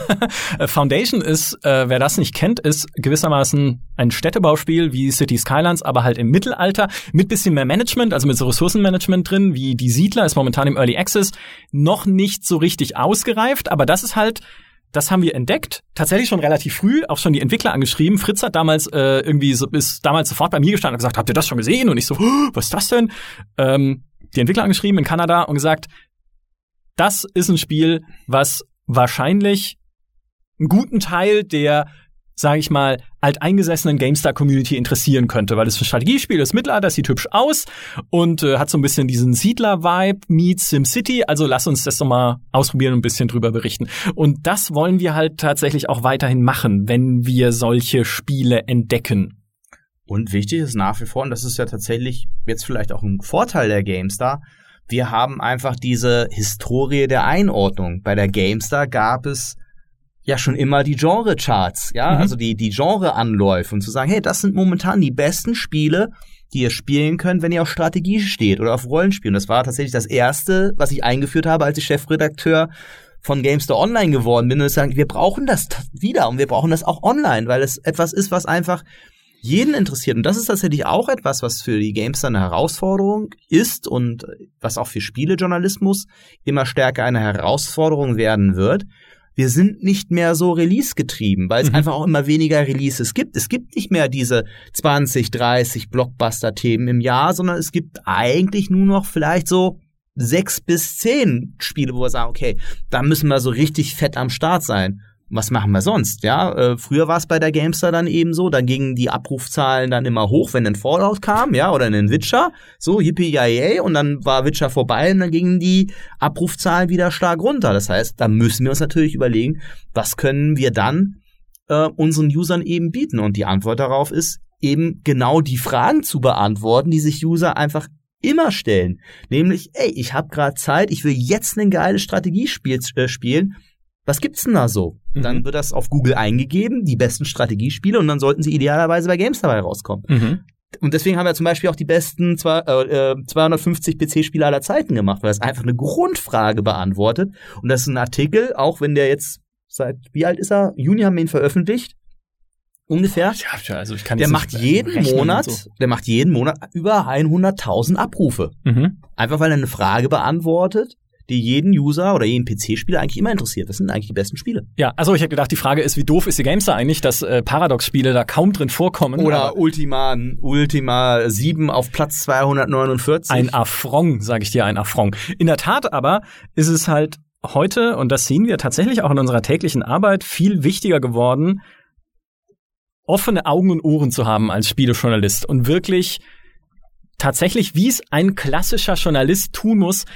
Foundation ist, äh, wer das nicht kennt, ist gewissermaßen ein Städtebauspiel wie City Skylines, aber halt im Mittelalter mit bisschen mehr Management, also mit so Ressourcenmanagement drin, wie die Siedler ist momentan im Early Access noch nicht so richtig ausgereift, aber das ist halt das haben wir entdeckt, tatsächlich schon relativ früh, auch schon die Entwickler angeschrieben. Fritz hat damals äh, irgendwie so, ist damals sofort bei mir gestanden und gesagt, habt ihr das schon gesehen? Und ich so, was ist das denn? Ähm, die Entwickler angeschrieben in Kanada und gesagt, das ist ein Spiel, was wahrscheinlich einen guten Teil der sage ich mal, alteingesessenen GameStar-Community interessieren könnte, weil es ein Strategiespiel ist, Mittelalter, sieht hübsch aus und äh, hat so ein bisschen diesen Siedler-Vibe meets SimCity. Also lass uns das doch mal ausprobieren und ein bisschen drüber berichten. Und das wollen wir halt tatsächlich auch weiterhin machen, wenn wir solche Spiele entdecken. Und wichtig ist nach wie vor, und das ist ja tatsächlich jetzt vielleicht auch ein Vorteil der GameStar, wir haben einfach diese Historie der Einordnung. Bei der GameStar gab es ja schon immer die Genre-Charts, ja, mhm. also die, die Genre-Anläufe und zu sagen, hey, das sind momentan die besten Spiele, die ihr spielen könnt, wenn ihr auf Strategie steht oder auf Rollenspielen. Das war tatsächlich das erste, was ich eingeführt habe, als ich Chefredakteur von GameStar Online geworden bin und sagen, wir brauchen das wieder und wir brauchen das auch online, weil es etwas ist, was einfach jeden interessiert. Und das ist tatsächlich auch etwas, was für die Gamester eine Herausforderung ist und was auch für Spielejournalismus immer stärker eine Herausforderung werden wird. Wir sind nicht mehr so Release-getrieben, weil es mhm. einfach auch immer weniger Releases gibt. Es gibt nicht mehr diese 20, 30 Blockbuster-Themen im Jahr, sondern es gibt eigentlich nur noch vielleicht so sechs bis zehn Spiele, wo wir sagen, okay, da müssen wir so richtig fett am Start sein was machen wir sonst? Ja, äh, früher war es bei der Gamestar dann eben so, da gingen die Abrufzahlen dann immer hoch, wenn ein Fallout kam, ja, oder ein Witcher, so yippie yay und dann war Witcher vorbei und dann gingen die Abrufzahlen wieder stark runter. Das heißt, da müssen wir uns natürlich überlegen, was können wir dann äh, unseren Usern eben bieten? Und die Antwort darauf ist eben genau die Fragen zu beantworten, die sich User einfach immer stellen. Nämlich, ey, ich habe gerade Zeit, ich will jetzt ein geiles Strategiespiel äh, spielen was gibt's denn da so? Mhm. Dann wird das auf Google eingegeben, die besten Strategiespiele, und dann sollten sie idealerweise bei Games dabei rauskommen. Mhm. Und deswegen haben wir zum Beispiel auch die besten zwei, äh, 250 PC-Spiele aller Zeiten gemacht, weil es einfach eine Grundfrage beantwortet. Und das ist ein Artikel, auch wenn der jetzt seit, wie alt ist er? Juni haben wir ihn veröffentlicht. Ungefähr. Ja, also ich kann der macht jeden Monat, so. der macht jeden Monat über 100.000 Abrufe. Mhm. Einfach weil er eine Frage beantwortet, die jeden User oder jeden PC-Spieler eigentlich immer interessiert. Das sind eigentlich die besten Spiele. Ja, also ich habe gedacht, die Frage ist, wie doof ist die Gamester eigentlich, dass äh, Paradox-Spiele da kaum drin vorkommen. Oder Ultima, Ultima 7 auf Platz 249. Ein Affront, sage ich dir, ein Affront. In der Tat aber ist es halt heute, und das sehen wir tatsächlich auch in unserer täglichen Arbeit, viel wichtiger geworden, offene Augen und Ohren zu haben als Spielejournalist und wirklich tatsächlich, wie es ein klassischer Journalist tun muss,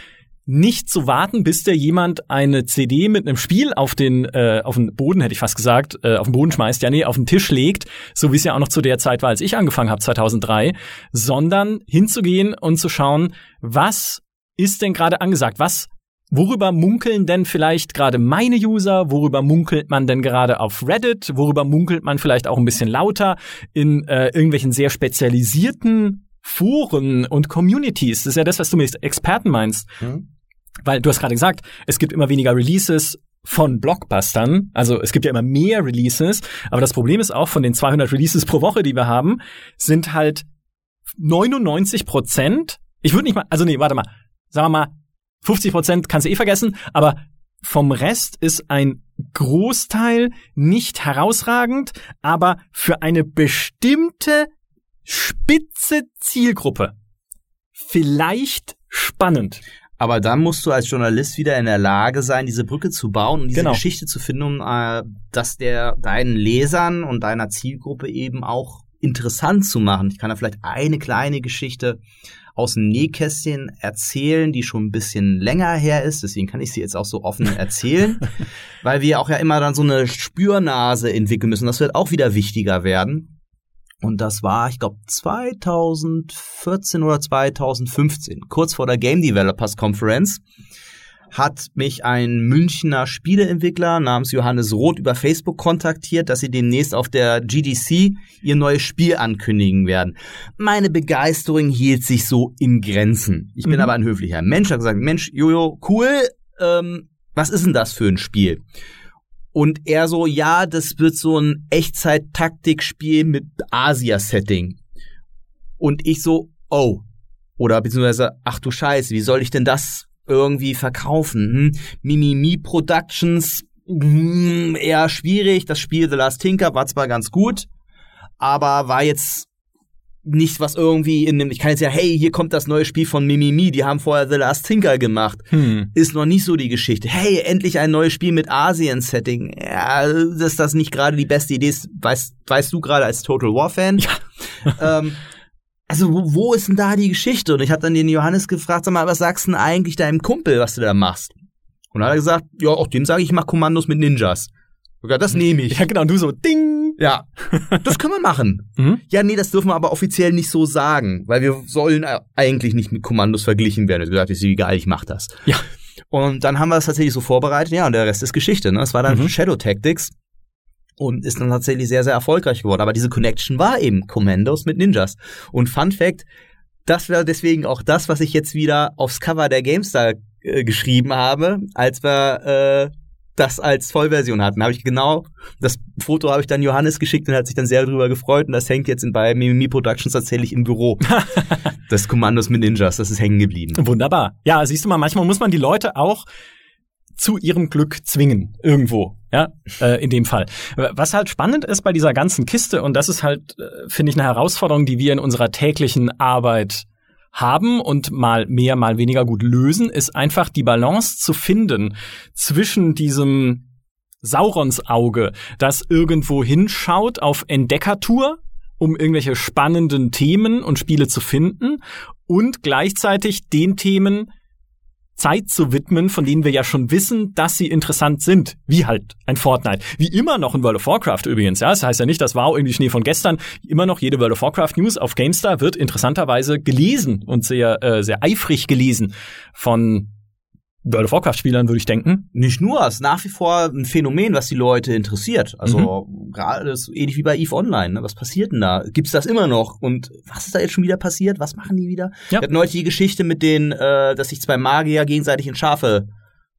nicht zu warten, bis der jemand eine CD mit einem Spiel auf den äh, auf den Boden hätte ich fast gesagt, äh, auf den Boden schmeißt, ja nee, auf den Tisch legt, so wie es ja auch noch zu der Zeit war, als ich angefangen habe 2003, sondern hinzugehen und zu schauen, was ist denn gerade angesagt? Was Worüber munkeln denn vielleicht gerade meine User? Worüber munkelt man denn gerade auf Reddit? Worüber munkelt man vielleicht auch ein bisschen lauter in äh, irgendwelchen sehr spezialisierten Foren und Communities? Das ist ja das, was du mit Experten meinst. Mhm. Weil du hast gerade gesagt, es gibt immer weniger Releases von Blockbustern. Also es gibt ja immer mehr Releases. Aber das Problem ist auch, von den 200 Releases pro Woche, die wir haben, sind halt 99 Prozent. Ich würde nicht mal, also nee, warte mal. Sagen wir mal, 50 Prozent kannst du eh vergessen. Aber vom Rest ist ein Großteil nicht herausragend, aber für eine bestimmte spitze Zielgruppe vielleicht spannend. Aber dann musst du als Journalist wieder in der Lage sein, diese Brücke zu bauen und diese genau. Geschichte zu finden, um äh, dass der deinen Lesern und deiner Zielgruppe eben auch interessant zu machen. Ich kann da vielleicht eine kleine Geschichte aus dem Nähkästchen erzählen, die schon ein bisschen länger her ist. Deswegen kann ich sie jetzt auch so offen erzählen, weil wir auch ja immer dann so eine Spürnase entwickeln müssen. Das wird auch wieder wichtiger werden. Und das war, ich glaube, 2014 oder 2015, kurz vor der Game Developers Conference, hat mich ein Münchner Spieleentwickler namens Johannes Roth über Facebook kontaktiert, dass sie demnächst auf der GDC ihr neues Spiel ankündigen werden. Meine Begeisterung hielt sich so in Grenzen. Ich bin mhm. aber ein höflicher Mensch, habe gesagt, Mensch, Jojo, cool, ähm, was ist denn das für ein Spiel? Und er so, ja, das wird so ein Echtzeit-Taktikspiel mit Asia-Setting. Und ich so, oh. Oder beziehungsweise, ach du Scheiße, wie soll ich denn das irgendwie verkaufen? Hm? Mimimi Productions, hm, eher schwierig. Das Spiel The Last Tinker war zwar ganz gut, aber war jetzt nicht was irgendwie in dem, ich kann jetzt ja, hey, hier kommt das neue Spiel von Mimimi, die haben vorher The Last Tinker gemacht. Hm. Ist noch nicht so die Geschichte. Hey, endlich ein neues Spiel mit Asien-Setting. Ja, dass das nicht gerade die beste Idee ist, weißt, weißt du gerade als Total War-Fan. Ja. ähm, also wo, wo ist denn da die Geschichte? Und ich habe dann den Johannes gefragt, sag mal, was sagst du denn eigentlich deinem Kumpel, was du da machst? Und dann hat er gesagt, ja, auch dem sage ich, ich mach Kommandos mit Ninjas. Sogar das nehme ich. Ja, genau, und du so, ding! Ja, das können wir machen. Mhm. Ja, nee, das dürfen wir aber offiziell nicht so sagen, weil wir sollen eigentlich nicht mit Kommandos verglichen werden. Er hat gesagt, ist egal, ich mach das. Ja. Und dann haben wir das tatsächlich so vorbereitet, ja, und der Rest ist Geschichte. Ne? Es war dann mhm. Shadow Tactics und ist dann tatsächlich sehr, sehr erfolgreich geworden. Aber diese Connection war eben Commandos mit Ninjas. Und Fun Fact, das wäre deswegen auch das, was ich jetzt wieder aufs Cover der GameStar äh, geschrieben habe, als wir äh, das als Vollversion hatten. Habe ich genau das Foto habe ich dann Johannes geschickt und hat sich dann sehr darüber gefreut und das hängt jetzt in, bei Mimimi Productions tatsächlich im Büro. das Kommandos mit Ninjas, das ist hängen geblieben. Wunderbar. Ja, siehst du mal, manchmal muss man die Leute auch zu ihrem Glück zwingen irgendwo, ja, äh, in dem Fall. Was halt spannend ist bei dieser ganzen Kiste und das ist halt äh, finde ich eine Herausforderung, die wir in unserer täglichen Arbeit haben und mal mehr, mal weniger gut lösen, ist einfach die Balance zu finden zwischen diesem Saurons Auge, das irgendwo hinschaut auf Entdeckertour, um irgendwelche spannenden Themen und Spiele zu finden und gleichzeitig den Themen, Zeit zu widmen, von denen wir ja schon wissen, dass sie interessant sind, wie halt ein Fortnite. Wie immer noch in World of Warcraft übrigens, ja. Das heißt ja nicht, dass wow, irgendwie Schnee von gestern. Immer noch jede World of Warcraft News auf GameStar wird interessanterweise gelesen und sehr, äh, sehr eifrig gelesen von World of Warcraft-Spielern, würde ich denken. Nicht nur, es ist nach wie vor ein Phänomen, was die Leute interessiert. Also mhm. gerade ist ähnlich wie bei EVE Online. Ne? Was passiert denn da? Gibt's das immer noch? Und was ist da jetzt schon wieder passiert? Was machen die wieder? Ja. Wir hatten heute die Geschichte mit den, äh, dass sich zwei Magier gegenseitig in Schafe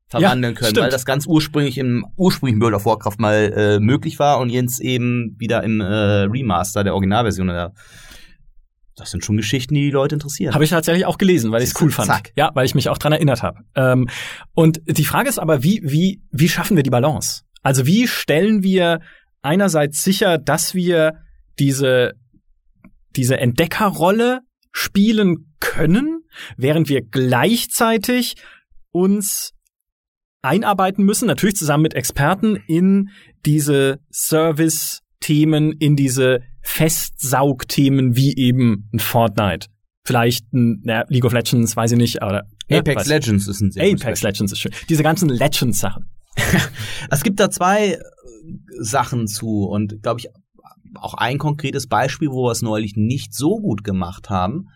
verwandeln ja, können, stimmt. weil das ganz ursprünglich im ursprünglichen World of Warcraft mal äh, möglich war und jetzt eben wieder im äh, Remaster der Originalversion der das sind schon Geschichten, die die Leute interessieren. Habe ich tatsächlich auch gelesen, weil ich es cool fand. Zack. Ja, weil ich mich auch dran erinnert habe. Ähm, und die Frage ist aber, wie, wie, wie schaffen wir die Balance? Also wie stellen wir einerseits sicher, dass wir diese, diese Entdeckerrolle spielen können, während wir gleichzeitig uns einarbeiten müssen, natürlich zusammen mit Experten in diese Service-Themen, in diese Festsaugthemen wie eben ein Fortnite. Vielleicht ein ja, League of Legends, weiß ich nicht, aber ja, Apex Legends ist ein sehr Apex Legends ist schön. Diese ganzen Legends-Sachen. es gibt da zwei äh, Sachen zu und glaube ich auch ein konkretes Beispiel, wo wir es neulich nicht so gut gemacht haben.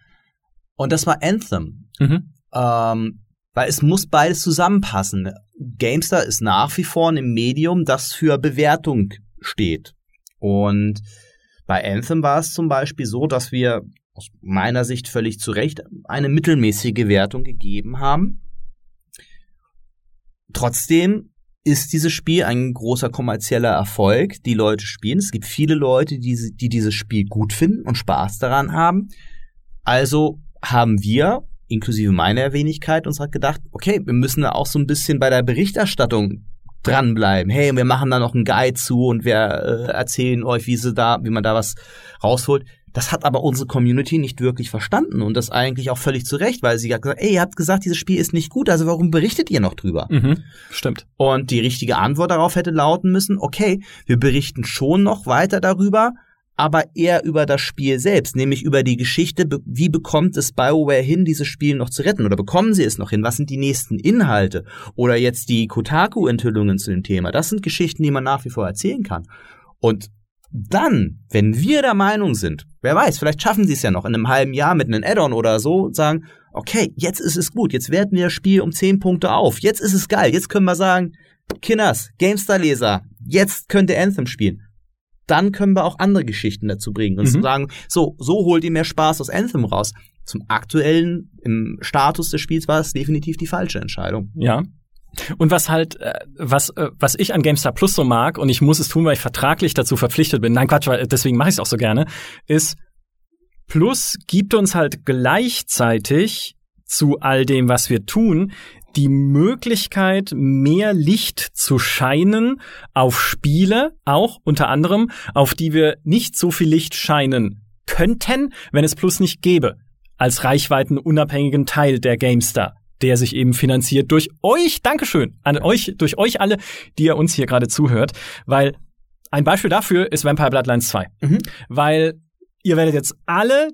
Und das war Anthem. Mhm. Ähm, weil es muss beides zusammenpassen. Gamestar ist nach wie vor ein Medium, das für Bewertung steht. Und bei Anthem war es zum Beispiel so, dass wir aus meiner Sicht völlig zu Recht eine mittelmäßige Wertung gegeben haben. Trotzdem ist dieses Spiel ein großer kommerzieller Erfolg. Die Leute spielen. Es gibt viele Leute, die, die dieses Spiel gut finden und Spaß daran haben. Also haben wir, inklusive meiner Wenigkeit, uns halt gedacht, okay, wir müssen da auch so ein bisschen bei der Berichterstattung dranbleiben. Hey, wir machen da noch einen Guide zu und wir äh, erzählen euch, wie sie da, wie man da was rausholt. Das hat aber unsere Community nicht wirklich verstanden und das eigentlich auch völlig zu Recht, weil sie hat gesagt, ey, ihr habt gesagt, dieses Spiel ist nicht gut, also warum berichtet ihr noch drüber? Mhm, stimmt. Und die richtige Antwort darauf hätte lauten müssen, okay, wir berichten schon noch weiter darüber, aber eher über das Spiel selbst, nämlich über die Geschichte, wie bekommt es BioWare hin, dieses Spiel noch zu retten oder bekommen sie es noch hin? Was sind die nächsten Inhalte? Oder jetzt die Kotaku-Enthüllungen zu dem Thema. Das sind Geschichten, die man nach wie vor erzählen kann. Und dann, wenn wir der Meinung sind, wer weiß, vielleicht schaffen sie es ja noch in einem halben Jahr mit einem Add-on oder so, sagen, okay, jetzt ist es gut, jetzt werten wir das Spiel um 10 Punkte auf, jetzt ist es geil, jetzt können wir sagen, Kinders, GameStar-Leser, jetzt könnt ihr Anthem spielen dann können wir auch andere Geschichten dazu bringen und mhm. sagen, so, so holt ihr mehr Spaß aus Anthem raus. Zum aktuellen, im Status des Spiels war es definitiv die falsche Entscheidung. Ja. Und was halt, äh, was, äh, was ich an GameStar Plus so mag, und ich muss es tun, weil ich vertraglich dazu verpflichtet bin, nein Quatsch, weil deswegen mache ich es auch so gerne, ist, Plus gibt uns halt gleichzeitig zu all dem, was wir tun, die Möglichkeit, mehr Licht zu scheinen auf Spiele, auch unter anderem, auf die wir nicht so viel Licht scheinen könnten, wenn es Plus nicht gäbe. Als reichweitenunabhängigen Teil der GameStar der sich eben finanziert durch euch. Dankeschön an euch, durch euch alle, die ihr uns hier gerade zuhört, weil ein Beispiel dafür ist Vampire Bloodlines 2. Mhm. Weil ihr werdet jetzt alle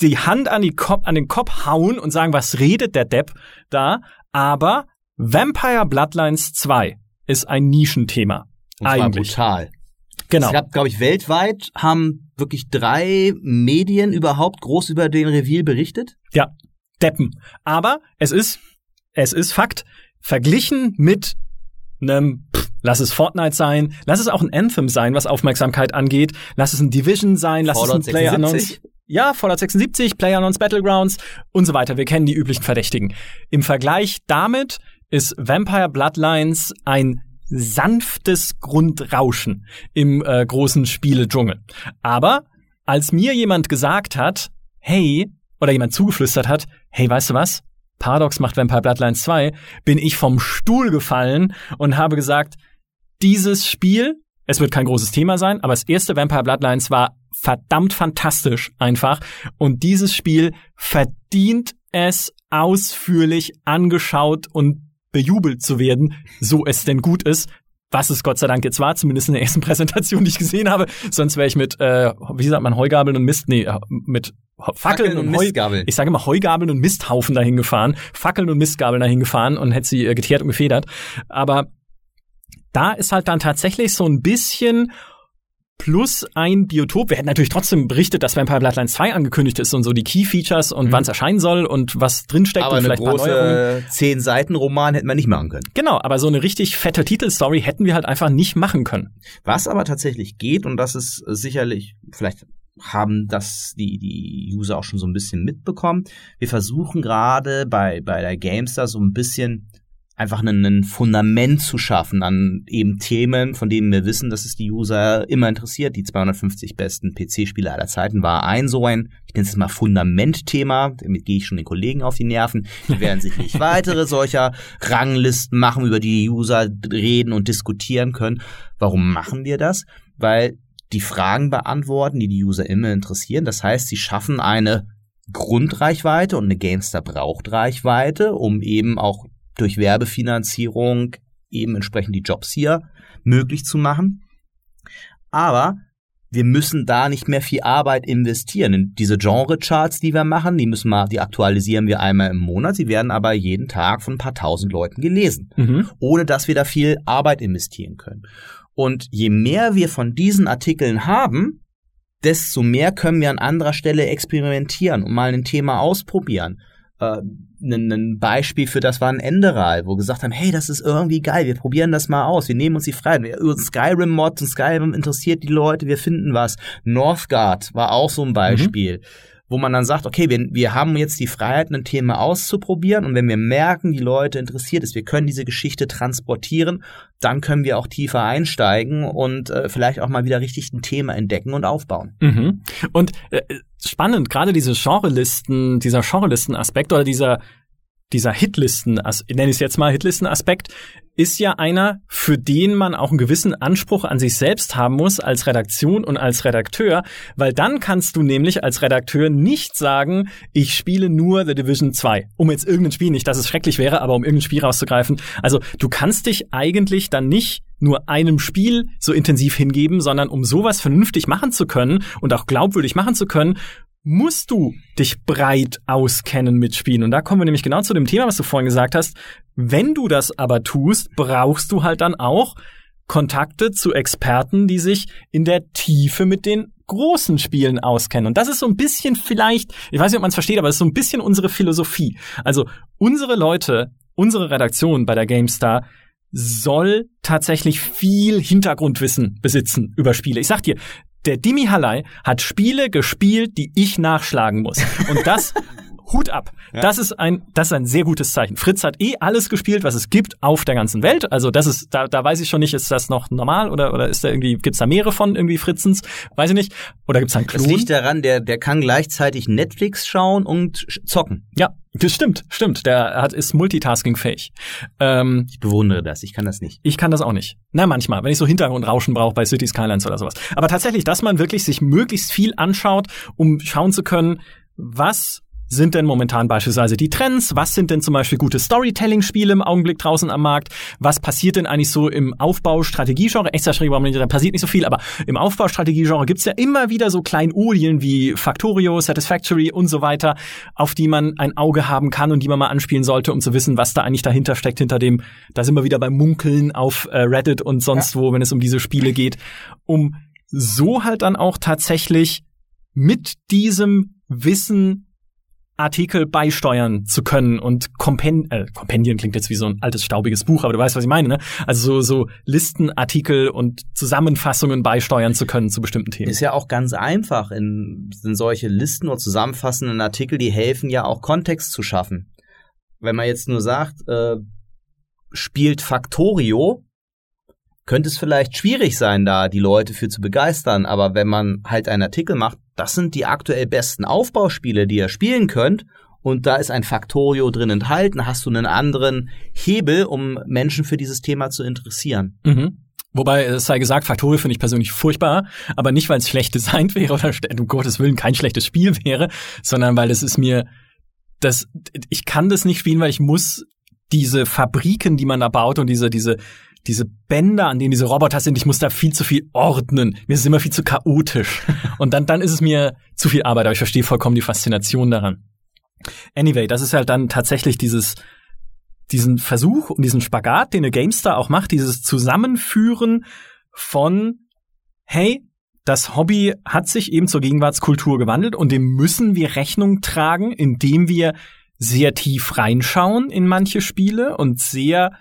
die Hand an, die Kopf, an den Kopf hauen und sagen, was redet der Depp da? Aber Vampire Bloodlines 2 ist ein Nischenthema. Und eigentlich. brutal. Genau. Es gab, glaube ich, weltweit haben wirklich drei Medien überhaupt groß über den Reveal berichtet. Ja, Deppen. Aber es ist, es ist Fakt. Verglichen mit einem, pff, lass es Fortnite sein, lass es auch ein Anthem sein, was Aufmerksamkeit angeht, lass es ein Division sein, lass Fallout es ein Player Announce. Ja, Fallout 76, Player Announce Battlegrounds und so weiter. Wir kennen die üblichen Verdächtigen. Im Vergleich damit ist Vampire Bloodlines ein sanftes Grundrauschen im äh, großen Spiele-Dschungel. Aber als mir jemand gesagt hat, hey, oder jemand zugeflüstert hat, hey, weißt du was? Paradox macht Vampire Bloodlines 2, bin ich vom Stuhl gefallen und habe gesagt, dieses Spiel, es wird kein großes Thema sein, aber das erste Vampire Bloodlines war verdammt fantastisch einfach und dieses Spiel verdient es ausführlich angeschaut und bejubelt zu werden, so es denn gut ist, was es Gott sei Dank jetzt war, zumindest in der ersten Präsentation, die ich gesehen habe. Sonst wäre ich mit, äh, wie sagt man, Heugabeln und Mist, nee, äh, mit Fackeln, und, und Mistgabeln. Ich sage immer Heugabeln und Misthaufen dahin gefahren, Fackeln und Mistgabeln dahin gefahren und hätte sie äh, geteert und gefedert. Aber da ist halt dann tatsächlich so ein bisschen plus ein Biotop. Wir hätten natürlich trotzdem berichtet, dass Vampire Bloodlines 2 angekündigt ist und so die Key Features und mhm. wann es erscheinen soll und was drinsteckt aber und vielleicht eine große zehn Seiten Roman hätten wir nicht machen können. Genau, aber so eine richtig fette Titelstory hätten wir halt einfach nicht machen können. Was aber tatsächlich geht und das ist sicherlich vielleicht haben das die, die User auch schon so ein bisschen mitbekommen. Wir versuchen gerade bei, bei der Gamestar so ein bisschen einfach ein Fundament zu schaffen an eben Themen, von denen wir wissen, dass es die User immer interessiert. Die 250 besten PC-Spiele aller Zeiten war ein so ein, ich nenne es mal Fundamentthema. Damit gehe ich schon den Kollegen auf die Nerven. Die werden sicherlich weitere solcher Ranglisten machen, über die, die User reden und diskutieren können. Warum machen wir das? Weil die Fragen beantworten, die die User immer interessieren. Das heißt, sie schaffen eine Grundreichweite und eine Gamestar braucht Reichweite, um eben auch durch Werbefinanzierung eben entsprechend die Jobs hier möglich zu machen. Aber wir müssen da nicht mehr viel Arbeit investieren. In diese Genre-Charts, die wir machen, die müssen wir, die aktualisieren wir einmal im Monat. Sie werden aber jeden Tag von ein paar tausend Leuten gelesen, mhm. ohne dass wir da viel Arbeit investieren können. Und je mehr wir von diesen Artikeln haben, desto mehr können wir an anderer Stelle experimentieren und mal ein Thema ausprobieren äh, ein, ein Beispiel für das war ein Enderal, wo gesagt haben, hey, das ist irgendwie geil, wir probieren das mal aus, wir nehmen uns die Freiheit. Über Skyrim-Mods und Skyrim interessiert die Leute, wir finden was. Northgard war auch so ein Beispiel. Mhm wo man dann sagt, okay, wir, wir haben jetzt die Freiheit, ein Thema auszuprobieren und wenn wir merken, die Leute interessiert ist, wir können diese Geschichte transportieren, dann können wir auch tiefer einsteigen und äh, vielleicht auch mal wieder richtig ein Thema entdecken und aufbauen. Mhm. Und äh, spannend, gerade diese Genrelisten, dieser Genrelisten-Aspekt oder dieser dieser Hitlisten, ich nenne es jetzt mal Hitlisten-Aspekt, ist ja einer, für den man auch einen gewissen Anspruch an sich selbst haben muss als Redaktion und als Redakteur, weil dann kannst du nämlich als Redakteur nicht sagen, ich spiele nur The Division 2, um jetzt irgendein Spiel, nicht dass es schrecklich wäre, aber um irgendein Spiel rauszugreifen. Also du kannst dich eigentlich dann nicht nur einem Spiel so intensiv hingeben, sondern um sowas vernünftig machen zu können und auch glaubwürdig machen zu können, musst du dich breit auskennen mit Spielen. Und da kommen wir nämlich genau zu dem Thema, was du vorhin gesagt hast. Wenn du das aber tust, brauchst du halt dann auch Kontakte zu Experten, die sich in der Tiefe mit den großen Spielen auskennen. Und das ist so ein bisschen vielleicht, ich weiß nicht, ob man es versteht, aber es ist so ein bisschen unsere Philosophie. Also unsere Leute, unsere Redaktion bei der GameStar soll tatsächlich viel Hintergrundwissen besitzen über Spiele. Ich sag dir, der Dimi Hallei hat Spiele gespielt, die ich nachschlagen muss. Und das Hut ab. Ja. Das ist ein, das ist ein sehr gutes Zeichen. Fritz hat eh alles gespielt, was es gibt auf der ganzen Welt. Also das ist, da, da weiß ich schon nicht, ist das noch normal oder, oder ist da irgendwie, gibt's da mehrere von irgendwie Fritzens? Weiß ich nicht. Oder gibt's da einen Klon? Das liegt daran, der, der kann gleichzeitig Netflix schauen und zocken. Ja, das stimmt, stimmt. Der hat, ist multitasking-fähig. Ähm, ich bewundere das, ich kann das nicht. Ich kann das auch nicht. Na, manchmal, wenn ich so Hintergrundrauschen brauche bei City Skylines oder sowas. Aber tatsächlich, dass man wirklich sich möglichst viel anschaut, um schauen zu können, was sind denn momentan beispielsweise die Trends? Was sind denn zum Beispiel gute Storytelling-Spiele im Augenblick draußen am Markt? Was passiert denn eigentlich so im Aufbau-Strategie-Genre? Extra-Strategie, da passiert nicht so viel, aber im Aufbau-Strategie-Genre gibt's ja immer wieder so Kleinodien wie Factorio, Satisfactory und so weiter, auf die man ein Auge haben kann und die man mal anspielen sollte, um zu wissen, was da eigentlich dahinter steckt, hinter dem, da sind wir wieder beim Munkeln auf äh, Reddit und sonst ja. wo, wenn es um diese Spiele geht, um so halt dann auch tatsächlich mit diesem Wissen Artikel beisteuern zu können und Kompend äh, Kompendien klingt jetzt wie so ein altes staubiges Buch, aber du weißt, was ich meine, ne? Also so, so Listen, Artikel und Zusammenfassungen beisteuern zu können zu bestimmten Themen. Ist ja auch ganz einfach. In, in solche Listen oder zusammenfassenden Artikel, die helfen ja auch Kontext zu schaffen. Wenn man jetzt nur sagt, äh, spielt Factorio, könnte es vielleicht schwierig sein, da die Leute für zu begeistern. Aber wenn man halt einen Artikel macht, das sind die aktuell besten Aufbauspiele, die ihr spielen könnt, und da ist ein Factorio drin enthalten, hast du einen anderen Hebel, um Menschen für dieses Thema zu interessieren. Mhm. Wobei, es sei gesagt, Factorio finde ich persönlich furchtbar, aber nicht, weil es schlecht designt wäre oder um Gottes Willen kein schlechtes Spiel wäre, sondern weil es ist mir, das, ich kann das nicht spielen, weil ich muss diese Fabriken, die man da baut und diese, diese diese Bänder, an denen diese Roboter sind, ich muss da viel zu viel ordnen. Mir ist es immer viel zu chaotisch. Und dann, dann ist es mir zu viel Arbeit, aber ich verstehe vollkommen die Faszination daran. Anyway, das ist halt dann tatsächlich dieses, diesen Versuch und diesen Spagat, den eine GameStar auch macht, dieses Zusammenführen von, hey, das Hobby hat sich eben zur Gegenwartskultur gewandelt und dem müssen wir Rechnung tragen, indem wir sehr tief reinschauen in manche Spiele und sehr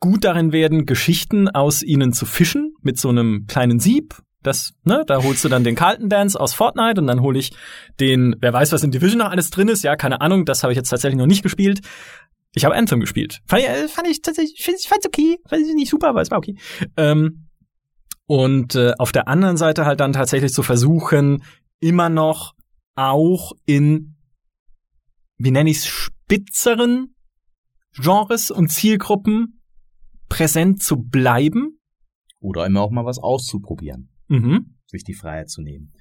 gut darin werden, Geschichten aus ihnen zu fischen mit so einem kleinen Sieb. Das, ne, da holst du dann den Carlton Dance aus Fortnite und dann hole ich den, wer weiß, was in Division noch alles drin ist, ja, keine Ahnung, das habe ich jetzt tatsächlich noch nicht gespielt. Ich habe Anthem gespielt. Fand ich, äh, fand ich tatsächlich, ich fand's okay, fand ich nicht super, aber es war okay. Ähm, und äh, auf der anderen Seite halt dann tatsächlich zu versuchen, immer noch auch in, wie nenne ich's, spitzeren Genres und Zielgruppen präsent zu bleiben. Oder immer auch mal was auszuprobieren. Mhm. Sich die Freiheit zu nehmen.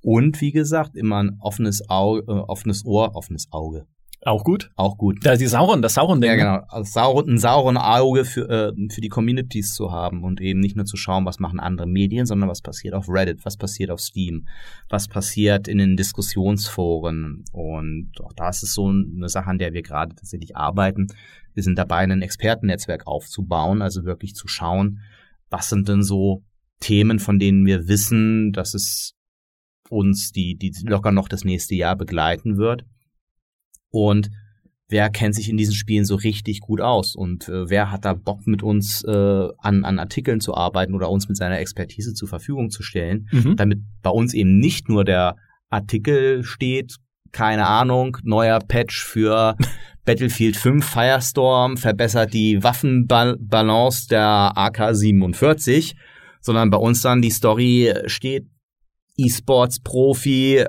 Und wie gesagt, immer ein offenes Auge, äh, offenes Ohr, offenes Auge. Auch gut. Auch gut. Da die Sauron, das Sauron-Ding. Ja, genau. Also sauren, ein sauren Auge für, äh, für die Communities zu haben und eben nicht nur zu schauen, was machen andere Medien, sondern was passiert auf Reddit, was passiert auf Steam, was passiert in den Diskussionsforen. Und auch das ist so eine Sache, an der wir gerade tatsächlich arbeiten. Wir sind dabei, ein Expertennetzwerk aufzubauen, also wirklich zu schauen, was sind denn so Themen, von denen wir wissen, dass es uns die, die locker noch das nächste Jahr begleiten wird und wer kennt sich in diesen Spielen so richtig gut aus und äh, wer hat da Bock mit uns äh, an, an Artikeln zu arbeiten oder uns mit seiner Expertise zur Verfügung zu stellen, mhm. damit bei uns eben nicht nur der Artikel steht, keine Ahnung, neuer Patch für Battlefield 5 Firestorm verbessert die Waffenbalance der AK-47, sondern bei uns dann die Story steht, E-Sports-Profi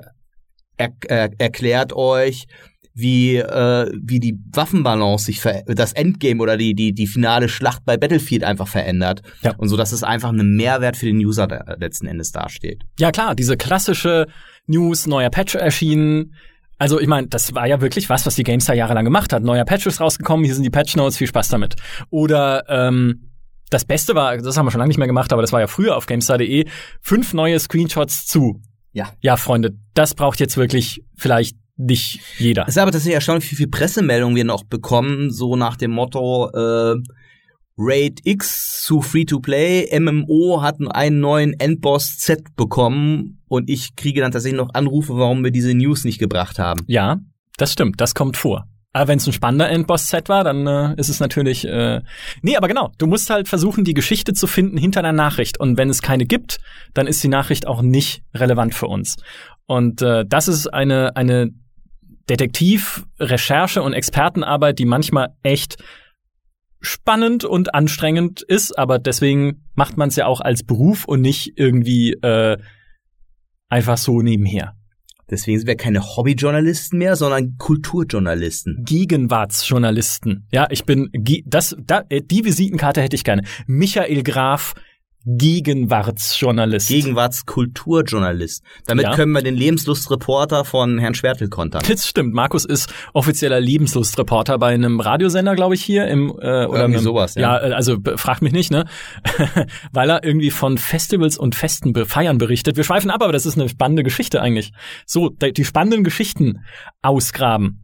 er, er, erklärt euch, wie, äh, wie die Waffenbalance sich das Endgame oder die, die, die finale Schlacht bei Battlefield einfach verändert. Ja. Und so, dass es einfach einen Mehrwert für den User letzten Endes dasteht. Ja, klar, diese klassische News, neuer Patch erschienen. Also ich meine, das war ja wirklich was, was die GameStar jahrelang gemacht hat. Neuer Patch ist rausgekommen, hier sind die Patch Notes, viel Spaß damit. Oder ähm, das Beste war, das haben wir schon lange nicht mehr gemacht, aber das war ja früher auf GameStar.de, fünf neue Screenshots zu. Ja. Ja, Freunde, das braucht jetzt wirklich vielleicht nicht jeder. Es ist aber tatsächlich erstaunlich, wie viele Pressemeldungen wir noch bekommen, so nach dem Motto, äh, Raid X zu Free-to-Play, MMO hat einen neuen Endboss Z bekommen und ich kriege dann tatsächlich noch Anrufe, warum wir diese News nicht gebracht haben. Ja, das stimmt, das kommt vor. Aber wenn es ein spannender Endboss-Set war, dann äh, ist es natürlich. Äh nee, aber genau, du musst halt versuchen, die Geschichte zu finden hinter einer Nachricht. Und wenn es keine gibt, dann ist die Nachricht auch nicht relevant für uns. Und äh, das ist eine, eine Detektiv, Recherche und Expertenarbeit, die manchmal echt spannend und anstrengend ist, aber deswegen macht man es ja auch als Beruf und nicht irgendwie äh, einfach so nebenher. Deswegen sind wir keine Hobbyjournalisten mehr, sondern Kulturjournalisten. Gegenwartsjournalisten. Ja, ich bin das da, äh, die Visitenkarte hätte ich gerne. Michael Graf Gegenwartsjournalist. Gegenwartskulturjournalist. Damit ja. können wir den Lebenslustreporter von Herrn Schwertel kontern. Das stimmt. Markus ist offizieller Lebenslustreporter bei einem Radiosender, glaube ich, hier im äh, oder irgendwie sowas. Ja, ja also fragt mich nicht, ne? Weil er irgendwie von Festivals und Festen Feiern berichtet. Wir schweifen ab, aber das ist eine spannende Geschichte eigentlich. So, die spannenden Geschichten ausgraben.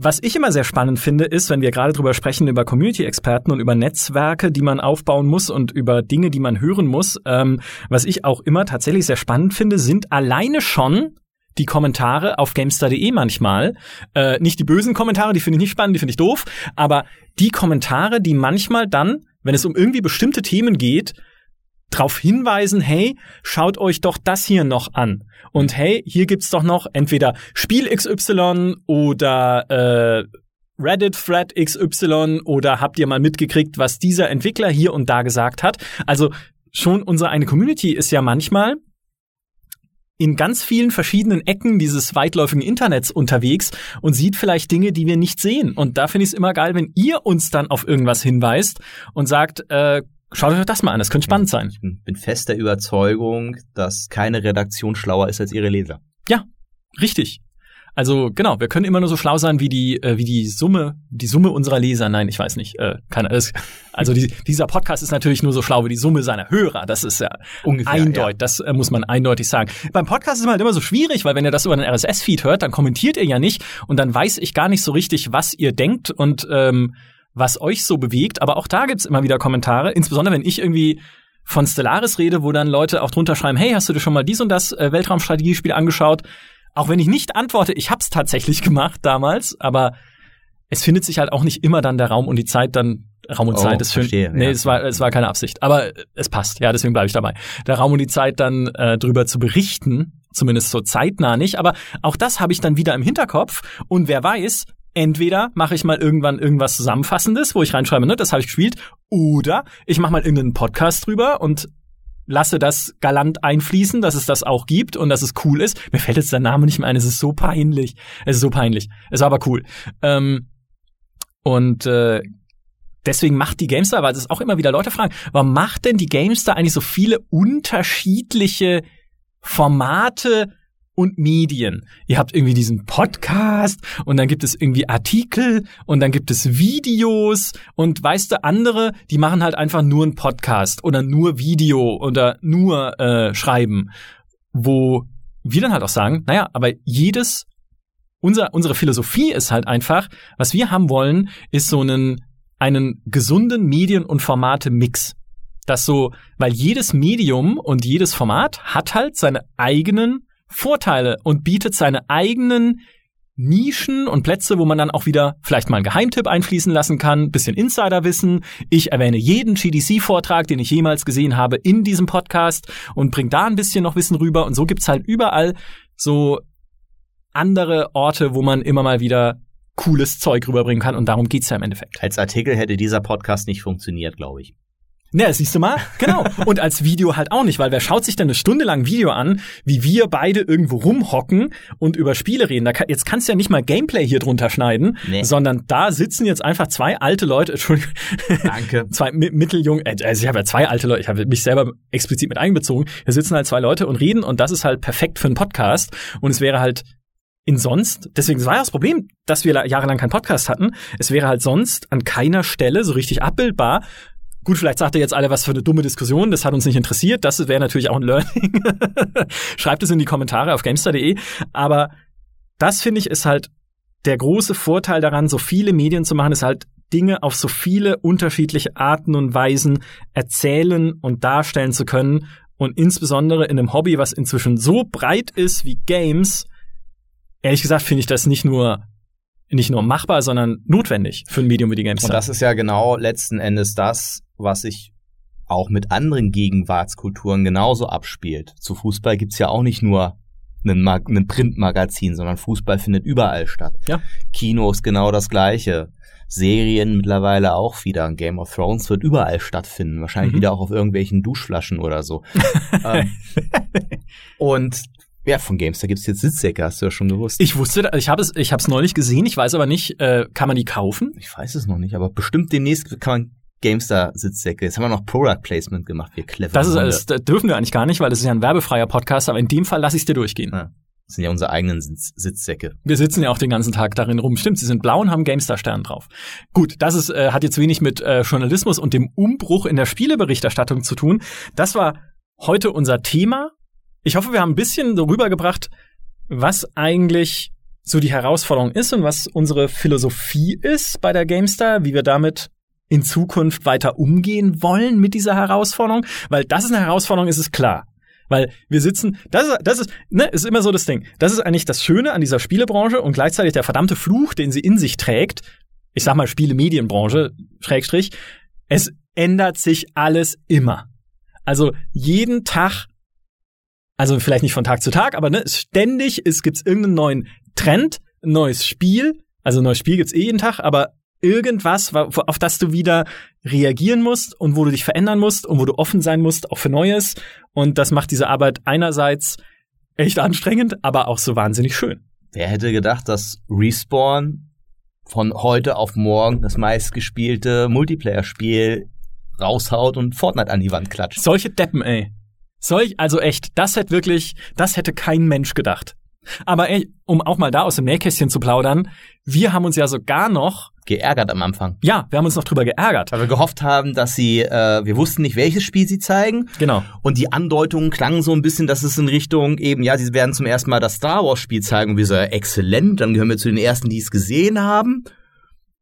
Was ich immer sehr spannend finde, ist, wenn wir gerade drüber sprechen, über Community-Experten und über Netzwerke, die man aufbauen muss und über Dinge, die man hören muss. Ähm, was ich auch immer tatsächlich sehr spannend finde, sind alleine schon die Kommentare auf Gamestar.de manchmal. Äh, nicht die bösen Kommentare, die finde ich nicht spannend, die finde ich doof, aber die Kommentare, die manchmal dann, wenn es um irgendwie bestimmte Themen geht, darauf hinweisen, hey, schaut euch doch das hier noch an. Und hey, hier gibt's doch noch entweder Spiel XY oder äh, Reddit Thread XY oder habt ihr mal mitgekriegt, was dieser Entwickler hier und da gesagt hat? Also schon unsere eine Community ist ja manchmal in ganz vielen verschiedenen Ecken dieses weitläufigen Internets unterwegs und sieht vielleicht Dinge, die wir nicht sehen. Und da finde ich es immer geil, wenn ihr uns dann auf irgendwas hinweist und sagt, äh, Schaut euch das mal an, das könnte spannend sein. Ich bin fest der Überzeugung, dass keine Redaktion schlauer ist als ihre Leser. Ja, richtig. Also genau, wir können immer nur so schlau sein wie die äh, wie die Summe die Summe unserer Leser. Nein, ich weiß nicht. Äh, keine, es, also die, dieser Podcast ist natürlich nur so schlau wie die Summe seiner Hörer. Das ist ja Ungefähr, eindeutig. Ja. Das äh, muss man eindeutig sagen. Beim Podcast ist es halt immer so schwierig, weil wenn ihr das über einen RSS-Feed hört, dann kommentiert ihr ja nicht und dann weiß ich gar nicht so richtig, was ihr denkt und ähm, was euch so bewegt. Aber auch da gibt's immer wieder Kommentare, insbesondere wenn ich irgendwie von Stellaris rede, wo dann Leute auch drunter schreiben, hey, hast du dir schon mal dies und das äh, Weltraumstrategiespiel angeschaut? Auch wenn ich nicht antworte, ich hab's tatsächlich gemacht damals, aber es findet sich halt auch nicht immer dann der Raum und die Zeit dann Raum und oh, Zeit ist schön. Verstehe, nee, ja. es war es war keine Absicht, aber es passt. Ja, deswegen bleibe ich dabei. Der Raum und die Zeit dann äh, drüber zu berichten, zumindest so zeitnah nicht, aber auch das habe ich dann wieder im Hinterkopf und wer weiß, entweder mache ich mal irgendwann irgendwas Zusammenfassendes, wo ich reinschreibe, ne, das habe ich gespielt, oder ich mache mal irgendeinen Podcast drüber und lasse das galant einfließen, dass es das auch gibt und dass es cool ist. Mir fällt jetzt der Name nicht mehr ein, es ist so peinlich. Es ist so peinlich. Es war aber cool. Ähm, und äh, deswegen macht die Gamestar, weil es auch immer wieder Leute fragen, warum macht denn die Gamestar eigentlich so viele unterschiedliche Formate und Medien. Ihr habt irgendwie diesen Podcast und dann gibt es irgendwie Artikel und dann gibt es Videos und weißt du, andere, die machen halt einfach nur einen Podcast oder nur Video oder nur äh, Schreiben, wo wir dann halt auch sagen, naja, aber jedes, unser, unsere Philosophie ist halt einfach, was wir haben wollen, ist so einen, einen gesunden Medien- und Formate-Mix. Das so, weil jedes Medium und jedes Format hat halt seine eigenen Vorteile und bietet seine eigenen Nischen und Plätze, wo man dann auch wieder vielleicht mal einen Geheimtipp einfließen lassen kann, bisschen Insiderwissen. Ich erwähne jeden GDC-Vortrag, den ich jemals gesehen habe, in diesem Podcast und bring da ein bisschen noch Wissen rüber. Und so gibt's halt überall so andere Orte, wo man immer mal wieder cooles Zeug rüberbringen kann. Und darum geht's ja im Endeffekt. Als Artikel hätte dieser Podcast nicht funktioniert, glaube ich. Ne, siehst du mal? Genau. Und als Video halt auch nicht, weil wer schaut sich denn eine Stunde lang Video an, wie wir beide irgendwo rumhocken und über Spiele reden? Da kann, jetzt kannst du ja nicht mal Gameplay hier drunter schneiden, nee. sondern da sitzen jetzt einfach zwei alte Leute, Entschuldigung. Danke. zwei mitteljung, äh, also ich habe ja zwei alte Leute, ich habe mich selber explizit mit einbezogen. Hier sitzen halt zwei Leute und reden und das ist halt perfekt für einen Podcast. Und es wäre halt in sonst, deswegen war ja das Problem, dass wir jahrelang keinen Podcast hatten. Es wäre halt sonst an keiner Stelle so richtig abbildbar, Gut, vielleicht sagt ihr jetzt alle, was für eine dumme Diskussion, das hat uns nicht interessiert. Das wäre natürlich auch ein Learning. Schreibt es in die Kommentare auf gamestar.de. Aber das finde ich ist halt der große Vorteil daran, so viele Medien zu machen, ist halt Dinge auf so viele unterschiedliche Arten und Weisen erzählen und darstellen zu können. Und insbesondere in einem Hobby, was inzwischen so breit ist wie Games, ehrlich gesagt finde ich das nicht nur nicht nur machbar, sondern notwendig für ein Medium wie die GameStar. Und das ist ja genau letzten Endes das, was sich auch mit anderen Gegenwartskulturen genauso abspielt. Zu Fußball gibt's ja auch nicht nur ein, Mag ein Printmagazin, sondern Fußball findet überall statt. Ja. Kino ist genau das Gleiche. Serien mittlerweile auch wieder. Game of Thrones wird überall stattfinden. Wahrscheinlich Mhm. wieder auch auf irgendwelchen Duschflaschen oder so. ähm, und ja, von Gamestar gibt's jetzt Sitzsäcke, hast du ja schon gewusst. Ich wusste, ich habe es, ich habe es neulich gesehen. Ich weiß aber nicht, äh, kann man die kaufen? Ich weiß es noch nicht, aber bestimmt demnächst kann man GameStar-Sitzsäcke. Jetzt haben wir noch Product Placement gemacht, wir clever. Das ist, Hunde. das dürfen wir eigentlich gar nicht, weil das ist ja ein werbefreier Podcast. Aber in dem Fall lasse ich es dir durchgehen. Ja. Das sind ja unsere eigenen Sitz Sitzsäcke. Wir sitzen ja auch den ganzen Tag darin rum. Stimmt, sie sind blau und haben GameStar-Stern drauf. Gut, das ist, äh, hat jetzt wenig mit äh, Journalismus und dem Umbruch in der Spieleberichterstattung zu tun. Das war heute unser Thema. Ich hoffe, wir haben ein bisschen so rübergebracht, was eigentlich so die Herausforderung ist und was unsere Philosophie ist bei der GameStar, wie wir damit in Zukunft weiter umgehen wollen mit dieser Herausforderung. Weil das ist eine Herausforderung, ist es klar. Weil wir sitzen, das ist, das ist, ne, ist immer so das Ding. Das ist eigentlich das Schöne an dieser Spielebranche und gleichzeitig der verdammte Fluch, den sie in sich trägt. Ich sag mal Spielemedienbranche, Schrägstrich. Es ändert sich alles immer. Also jeden Tag, also vielleicht nicht von Tag zu Tag, aber ne, ständig es gibt's irgendeinen neuen Trend, neues Spiel. Also neues Spiel gibt's eh jeden Tag, aber irgendwas, wa- auf das du wieder reagieren musst und wo du dich verändern musst und wo du offen sein musst, auch für Neues. Und das macht diese Arbeit einerseits echt anstrengend, aber auch so wahnsinnig schön. Wer hätte gedacht, dass Respawn von heute auf morgen das meistgespielte Multiplayer-Spiel raushaut und Fortnite an die Wand klatscht? Solche Deppen, ey. Solch, also echt, das hätte wirklich, das hätte kein Mensch gedacht. Aber ey, um auch mal da aus dem Nähkästchen zu plaudern, wir haben uns ja sogar noch, Geärgert am Anfang. ja, wir haben uns noch drüber geärgert. Weil wir gehofft haben, dass sie, äh, wir wussten nicht, welches Spiel sie zeigen. Genau. Und die Andeutungen klangen so ein bisschen, dass es in Richtung eben, ja, sie werden zum ersten Mal das Star Wars Spiel zeigen. Und wir so, ja, exzellent, dann gehören wir zu den ersten, die es gesehen haben.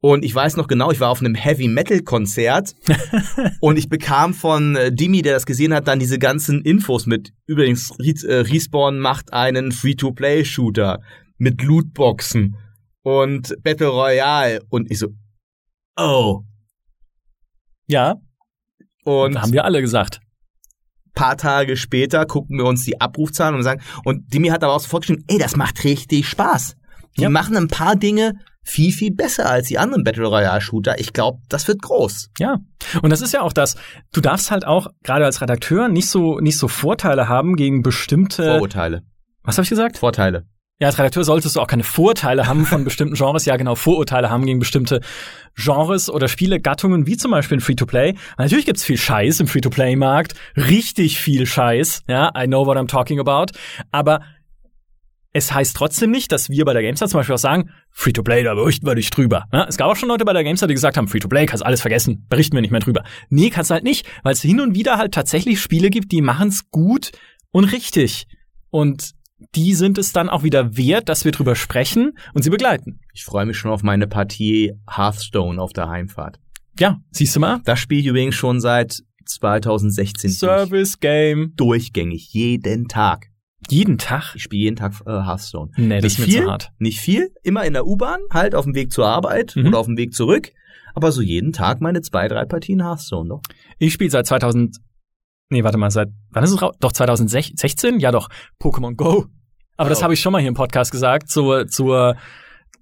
Und ich weiß noch genau, ich war auf einem Heavy Metal Konzert und ich bekam von äh, Dimi, der das gesehen hat, dann diese ganzen Infos mit. Übrigens, Re äh, Respawn macht einen Free-to-Play-Shooter mit Lootboxen und Battle Royale. Und ich so, oh. Ja, Und haben wir alle gesagt. paar Tage später gucken wir uns die Abrufzahlen und sagen, und Dimi hat aber auch sofort geschrieben, ey, das macht richtig Spaß. Die Ja. machen ein paar Dinge viel, viel besser als die anderen Battle Royale Shooter. Ich glaube, das wird groß. Ja. Und das ist ja auch das. Du darfst halt auch, gerade als Redakteur, nicht so, nicht so Vorteile haben gegen bestimmte, Vorurteile. was habe ich gesagt? Vorteile. Ja, als Redakteur solltest du auch keine Vorteile haben von bestimmten Genres, ja genau, Vorurteile haben gegen bestimmte Genres oder Spielegattungen, wie zum Beispiel in Free-to-Play. Natürlich gibt's viel Scheiß im Free-to-Play-Markt, richtig viel Scheiß, ja, I know what I'm talking about, aber es heißt trotzdem nicht, dass wir bei der GameStar zum Beispiel auch sagen, Free-to-Play, da berichten wir nicht drüber. Ja, es gab auch schon Leute bei der GameStar, die gesagt haben, Free-to-Play, kannst alles vergessen, berichten wir nicht mehr drüber. Nee, kannst halt nicht, weil es hin und wieder halt tatsächlich Spiele gibt, die machen's gut und richtig. Und die sind es dann auch wieder wert, dass wir drüber sprechen und sie begleiten. Ich freue mich schon auf meine Partie Hearthstone auf der Heimfahrt. Ja, siehst du mal? Das spiele ich übrigens schon seit 2016 durch. Service Game. durchgängig, jeden Tag. Jeden Tag? Ich spiele jeden Tag äh, Hearthstone. Nee, das nicht ist mir viel, zu hart. nicht viel, immer in der U-Bahn, halt auf dem Weg zur Arbeit Mhm. oder auf dem Weg zurück, aber so jeden Tag meine zwei, drei Partien Hearthstone doch. Ich spiele seit 2000. Nee, warte mal, seit wann ist es raus? Doch 2016? Ja, doch. Pokémon Go. Aber das Oh. habe ich schon mal hier im Podcast gesagt, zur zur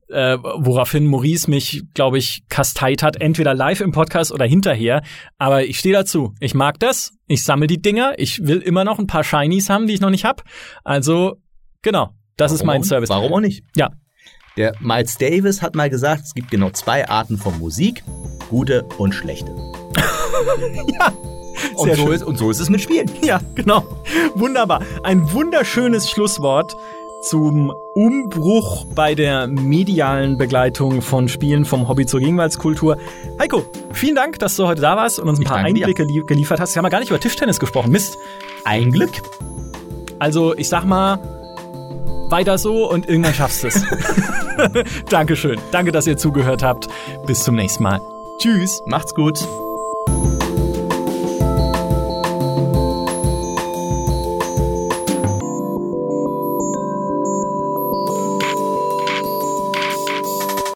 äh, woraufhin Maurice mich, glaube ich, kasteit hat, entweder live im Podcast oder hinterher. Aber ich stehe dazu. Ich mag das. Ich sammle die Dinger. Ich will immer noch ein paar Shinies haben, die ich noch nicht hab. Also, genau. Das ist Warum mein auch- Service. Warum auch nicht? Ja. Der Miles Davis hat mal gesagt, es gibt genau zwei Arten von Musik, gute und schlechte. Ja. Und so, ist, und so ist es mit Spielen. Ja, genau. Wunderbar. Ein wunderschönes Schlusswort zum Umbruch bei der medialen Begleitung von Spielen vom Hobby zur Gegenwartskultur. Heiko, vielen Dank, dass du heute da warst und uns ein paar dir. Einblicke lie geliefert hast. Wir haben ja gar nicht über Tischtennis gesprochen. Mist. Ein Glück. Also, ich sag mal, weiter so und irgendwann schaffst du es. Dankeschön. Danke, dass ihr zugehört habt. Bis zum nächsten Mal. Tschüss. Macht's gut.